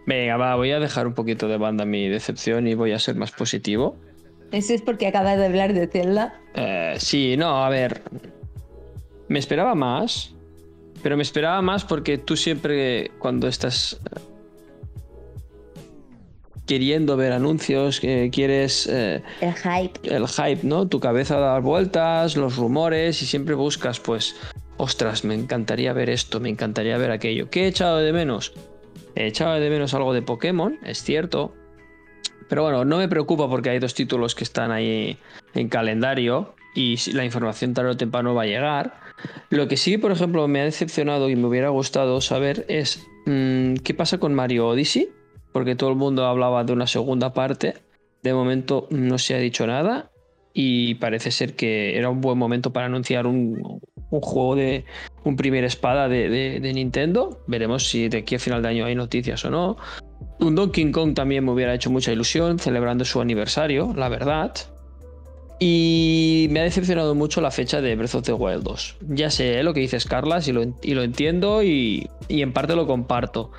Venga, va, voy a dejar un poquito de banda mi decepción y voy a ser más positivo. Eso es porque acabas de hablar de Zelda. Eh, sí, no, a ver. Me esperaba más, pero me esperaba más porque tú siempre cuando estás queriendo ver anuncios, quieres eh, El hype. el hype, ¿no? Tu cabeza da vueltas, los rumores y siempre buscas, pues, ostras, me encantaría ver esto, me encantaría ver aquello. ¿Qué he echado de menos? He echado de menos algo de Pokémon, es cierto. Pero bueno, no me preocupa porque hay dos títulos que están ahí en calendario y la información tarde o temprano va a llegar. Lo que sí, por ejemplo, me ha decepcionado y me hubiera gustado saber es mm, qué pasa con Mario Odyssey, porque todo el mundo hablaba de una segunda parte. De momento no se ha dicho nada y parece ser que era un buen momento para anunciar un, juego de un primer espada de, Nintendo. Veremos si de aquí a final de año hay noticias o no. Un Donkey Kong también me hubiera hecho mucha ilusión celebrando su aniversario, la verdad. Y me ha decepcionado mucho la fecha de Breath of the Wild 2. Ya sé ¿eh? lo que dices, Carlas, y lo, entiendo y en parte lo comparto.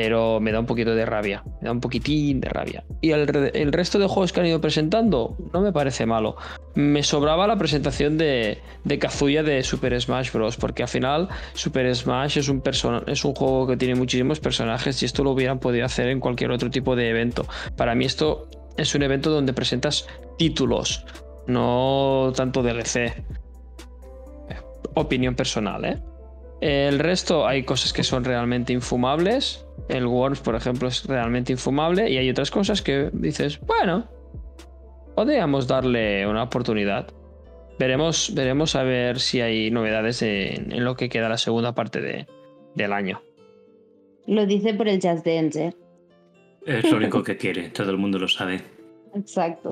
Pero me da un poquito de rabia. Me da un poquitín de rabia. Y el, el resto de juegos que han ido presentando no me parece malo. Me sobraba la presentación de, de Kazuya de Super Smash Bros. Porque al final Super Smash es un, persona- es un juego que tiene muchísimos personajes y esto lo hubieran podido hacer en cualquier otro tipo de evento. Para mí esto es un evento donde presentas títulos, no tanto DLC. Opinión personal, ¿eh? El resto hay cosas que son realmente infumables. El Worms, por ejemplo, es realmente infumable. Y hay otras cosas que dices, bueno, podríamos darle una oportunidad. Veremos, veremos a ver si hay novedades en, en lo que queda la segunda parte de- del año. Lo dice por el Just Dance, ¿eh? Es lo único que quiere, todo el mundo lo sabe. Exacto.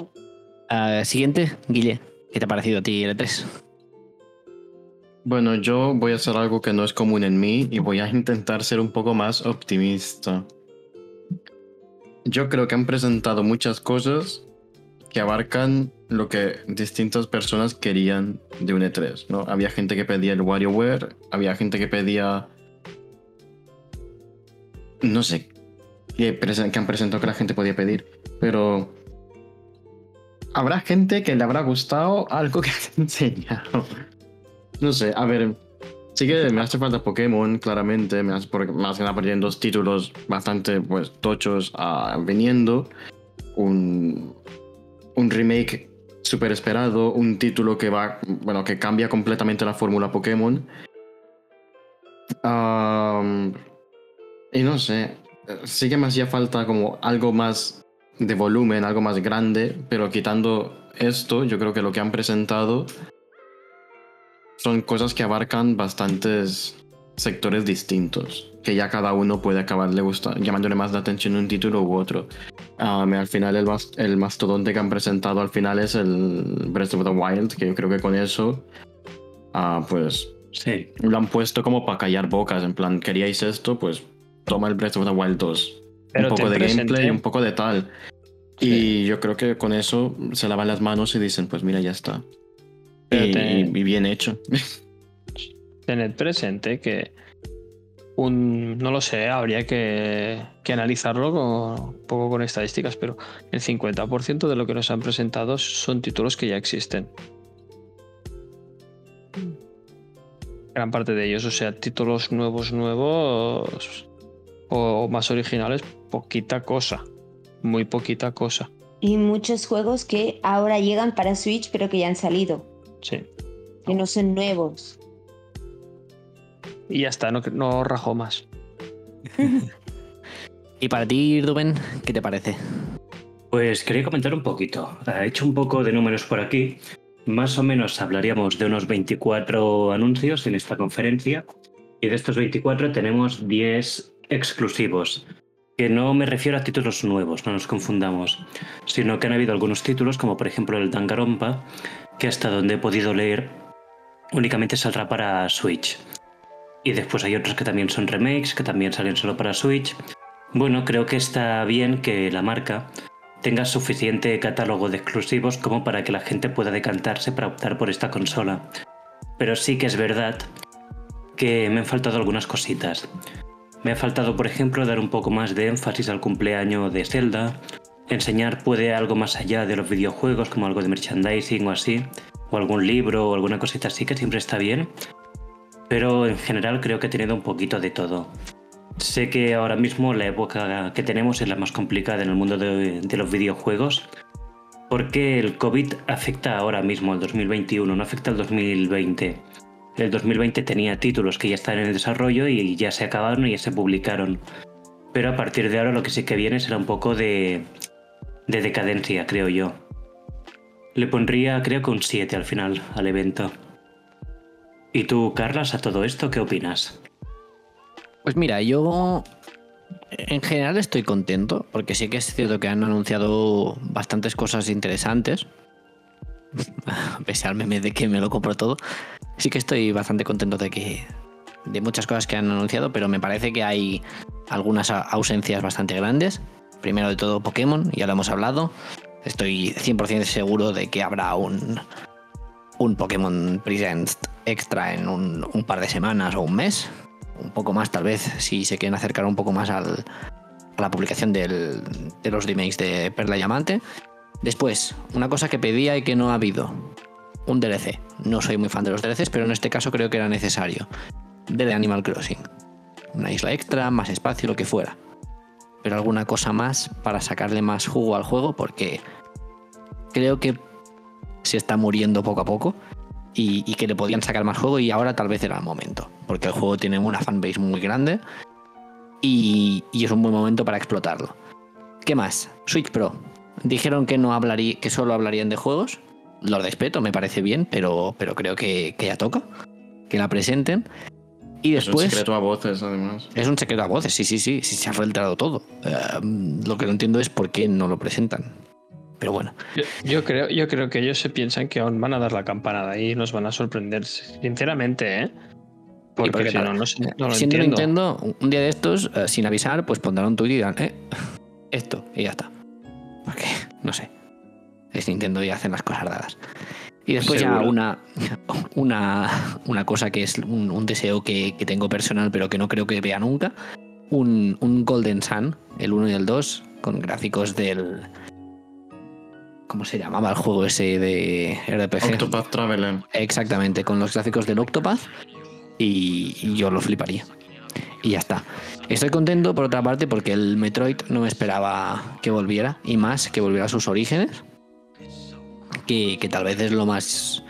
Ah, siguiente, Guille. ¿Qué te ha parecido a ti el E3? Bueno, yo voy a hacer algo que no es común en mí y voy a intentar ser un poco más optimista. Yo creo que han presentado muchas cosas que abarcan lo que distintas personas querían de un E3, ¿no? Había gente que pedía el WarioWare, había gente que pedía... No sé qué han presentado que la gente podía pedir, pero... Habrá gente que le habrá gustado algo que *laughs* han enseñado. No sé, a ver. Sí que me hace falta Pokémon, claramente. Me hace, porque más que nada porque dos títulos bastante pues, tochos ah, viniendo. Un, un remake súper esperado. Un título que va. Bueno, que cambia completamente la fórmula Pokémon. Y no sé. Sí que me hacía falta como algo más de volumen, algo más grande. Pero quitando esto, yo creo que lo que han presentado son cosas que abarcan bastantes sectores distintos, que ya cada uno puede acabarle gusta- llamándole más la atención un título u otro. Me- al final el, mas- el mastodonte que han presentado al final es el Breath of the Wild, que yo creo que con eso, ah, pues Sí. lo han puesto como para callar bocas, en plan, queríais esto, pues toma el Breath of the Wild 2. Pero un poco de presente- gameplay, un poco de tal. Y yo creo que con eso se lavan las manos y dicen, pues mira, ya está. Y, bien hecho. Tened presente que un, no lo sé, habría que, que analizarlo con- un poco con estadísticas, pero el 50% de lo que nos han presentado son títulos que ya existen. Gran parte de ellos, o sea, títulos nuevos, nuevos o más originales, poquita cosa, muy poquita cosa. Y muchos juegos que ahora llegan para Switch, pero que ya han salido, Sí. que no son nuevos. Y ya está, no, no rajo más. *laughs* Y para ti, Rubén, ¿qué te parece? Pues quería comentar un poquito. He hecho un poco de números por aquí. Más o menos hablaríamos de unos 24 anuncios en esta conferencia. Y de estos 24 tenemos 10 exclusivos. Que no me refiero a títulos nuevos, no nos confundamos. Sino que han habido algunos títulos, como por ejemplo el Danganronpa, que hasta donde he podido leer únicamente saldrá para Switch. Y después hay otros que también son remakes, que también salen solo para Switch. Bueno, creo que está bien que la marca tenga suficiente catálogo de exclusivos como para que la gente pueda decantarse para optar por esta consola. Pero sí que es verdad que me han faltado algunas cositas. Me ha faltado, por ejemplo, dar un poco más de énfasis al cumpleaños de Zelda, enseñar puede algo más allá de los videojuegos, como algo de merchandising o así, o algún libro o alguna cosita así que siempre está bien. Pero en general creo que he tenido un poquito de todo. Sé que ahora mismo la época que tenemos es la más complicada en el mundo de, los videojuegos, porque el COVID afecta ahora mismo al 2021, no afecta al 2020. El 2020 tenía títulos que ya están en desarrollo y ya se acabaron y ya se publicaron. Pero a partir de ahora lo que sí que viene será un poco de, de decadencia, creo yo. Le pondría creo que un 7 al final al evento. ¿Y tú, Carlas, a todo esto qué opinas? Pues mira, yo en general estoy contento, porque sí que es cierto que han anunciado bastantes cosas interesantes. *laughs* Pese al meme de que me lo compro todo. Sí que estoy bastante contento de que. de muchas cosas que han anunciado, pero me parece que hay algunas ausencias bastante grandes. Primero de todo Pokémon, ya lo hemos hablado. Estoy 100% seguro de que habrá un, un Pokémon Presents extra en un, par de semanas o un mes. Un poco más, tal vez, si se quieren acercar un poco más a la publicación de los remakes de Perla Diamante. Después, una cosa que pedía y que no ha habido. Un DLC. No soy muy fan de los DLCs, pero en este caso creo que era necesario. De Animal Crossing. Una isla extra, más espacio, lo que fuera. Pero alguna cosa más para sacarle más jugo al juego porque creo que se está muriendo poco a poco y, que le podían sacar más juego y ahora tal vez era el momento. Porque el juego tiene una fanbase muy grande y, y es un buen momento para explotarlo. ¿Qué más? Switch Pro. Dijeron que no hablaría, que solo hablarían de juegos. Lo respeto, me parece bien, pero, pero creo que, que ya toca. Que la presenten. Y Es un después. secreto a voces, además. Es un secreto a voces, sí, sí, sí, sí, se ha filtrado todo. Eh, lo que no entiendo es por qué no lo presentan. Pero bueno, Yo, yo creo, yo creo que ellos se piensan que aún van a dar la campanada y nos van a sorprender, sinceramente, ¿eh? Porque, porque si no, no, sé- no lo siendo entiendo. Nintendo, un día de estos, eh, sin avisar, pues pondrán un tuit y dirán, eh, esto, y ya está. Porque, no sé, es Nintendo y hacen las cosas dadas. Y después ya una, *laughs* una, una cosa que es un, un deseo que, que tengo personal, pero que no creo que vea nunca. Un, un Golden Sun, el 1 y el 2, con gráficos del... ¿Cómo se llamaba el juego ese de RPG? Octopath Traveler. Exactamente, con los gráficos del Octopath y yo lo fliparía. Y ya está. Estoy contento por otra parte porque el Metroid no me esperaba que volviera y más que volviera a sus orígenes. Que, que tal vez es lo más.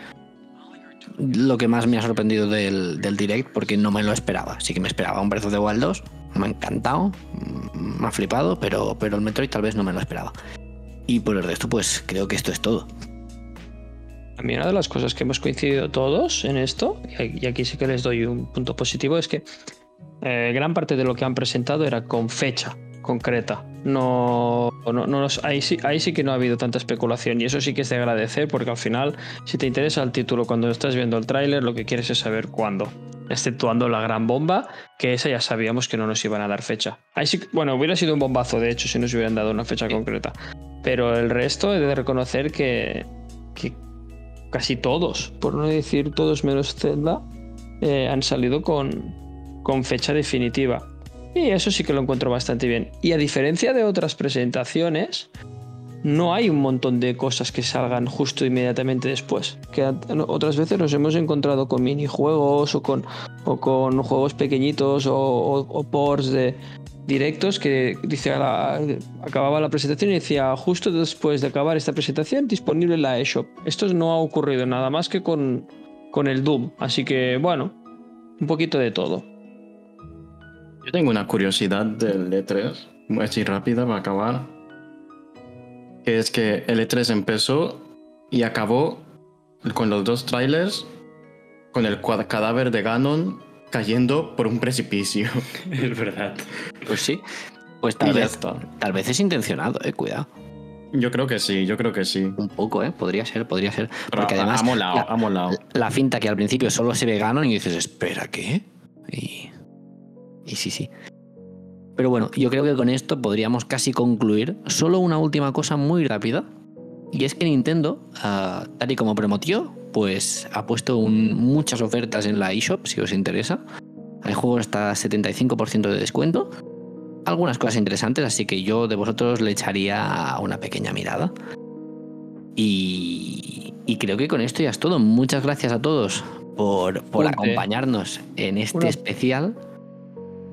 Lo que más me ha sorprendido del, del direct porque no me lo esperaba. Sí que me esperaba un Breath of the Wild 2. Me ha encantado, mm, me ha flipado, pero, pero el Metroid tal vez no me lo esperaba. Y por el resto, pues creo que esto es todo. A mí una de las cosas que hemos coincidido todos en esto, y aquí sí que les doy un punto positivo, es que eh, gran parte de lo que han presentado era con fecha concreta. No, no, no ahí, sí, ahí sí que no ha habido tanta especulación y eso sí que es de agradecer porque al final, si te interesa el título cuando estás viendo el tráiler, lo que quieres es saber cuándo. Exceptuando la gran bomba, que esa ya sabíamos que no nos iban a dar fecha. Ahí sí, bueno, hubiera sido un bombazo, de hecho, si nos hubieran dado una fecha concreta. Pero el resto he de reconocer que, que casi todos, por no decir todos menos Zelda, eh, han salido con, con fecha definitiva. Y eso sí que lo encuentro bastante bien. Y a diferencia de otras presentaciones, no hay un montón de cosas que salgan justo inmediatamente después. Que otras veces nos hemos encontrado con minijuegos o con, o con juegos pequeñitos o, ports de directos que dice acababa la presentación y decía justo después de acabar esta presentación disponible en la eShop. Esto no ha ocurrido nada más que con, con el Doom. Así que bueno, un poquito de todo. Yo tengo una curiosidad del E3, así rápida para acabar. Que es que el E3 empezó y acabó con los dos trailers con el cadáver de Ganon cayendo por un precipicio. *laughs* Es verdad. Pues sí. Pues tal vez, tal vez es intencionado, eh, cuidado. Yo creo que sí, yo creo que sí. Un poco, eh, podría ser, podría ser. Pero Porque además ha molado, la, ha molado. la finta que al principio solo se ve Ganon y dices, espera, ¿qué? Y, y sí, sí. Pero bueno, yo creo que con esto podríamos casi concluir. Solo una última cosa muy rápida. Y es que Nintendo, ah, tal y como prometió, pues ha puesto un- muchas ofertas en la eShop, si os interesa. El juego está a 75% de descuento. Algunas cosas interesantes, así que yo de vosotros le echaría una pequeña mirada. Y, y creo que con esto ya es todo. Muchas gracias a todos por, por acompañarnos en este especial.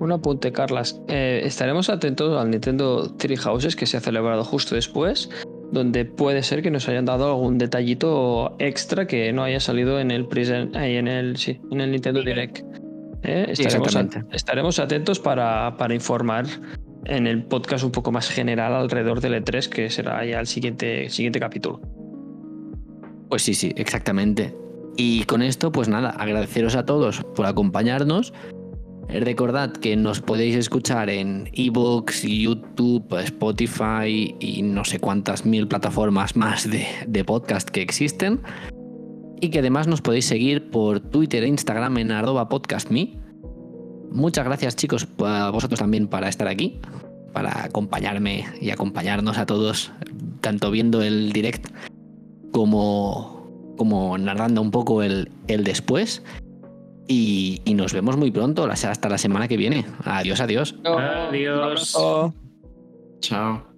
Un apunte, Carlas. Eh, estaremos atentos al Nintendo Three Houses que se ha celebrado justo después, donde puede ser que nos hayan dado algún detallito extra que no haya salido en el present, en el sí, en el Nintendo Direct. Eh, estaremos, exactamente. a- estaremos atentos para, para informar en el podcast un poco más general alrededor del E3, que será ya el siguiente, siguiente capítulo. Pues sí, sí, exactamente. Y con esto, pues nada, agradeceros a todos por acompañarnos. Recordad que nos podéis escuchar en Evox, YouTube, Spotify y no sé cuántas mil plataformas más de, de podcast que existen. Y que además nos podéis seguir por Twitter e Instagram en arroba podcastme. Muchas gracias chicos a vosotros también para estar aquí, para acompañarme y acompañarnos a todos tanto viendo el direct como, como narrando un poco el, el después. Y, y nos vemos muy pronto, hasta la semana que viene. Adiós, adiós. Adiós. Chao.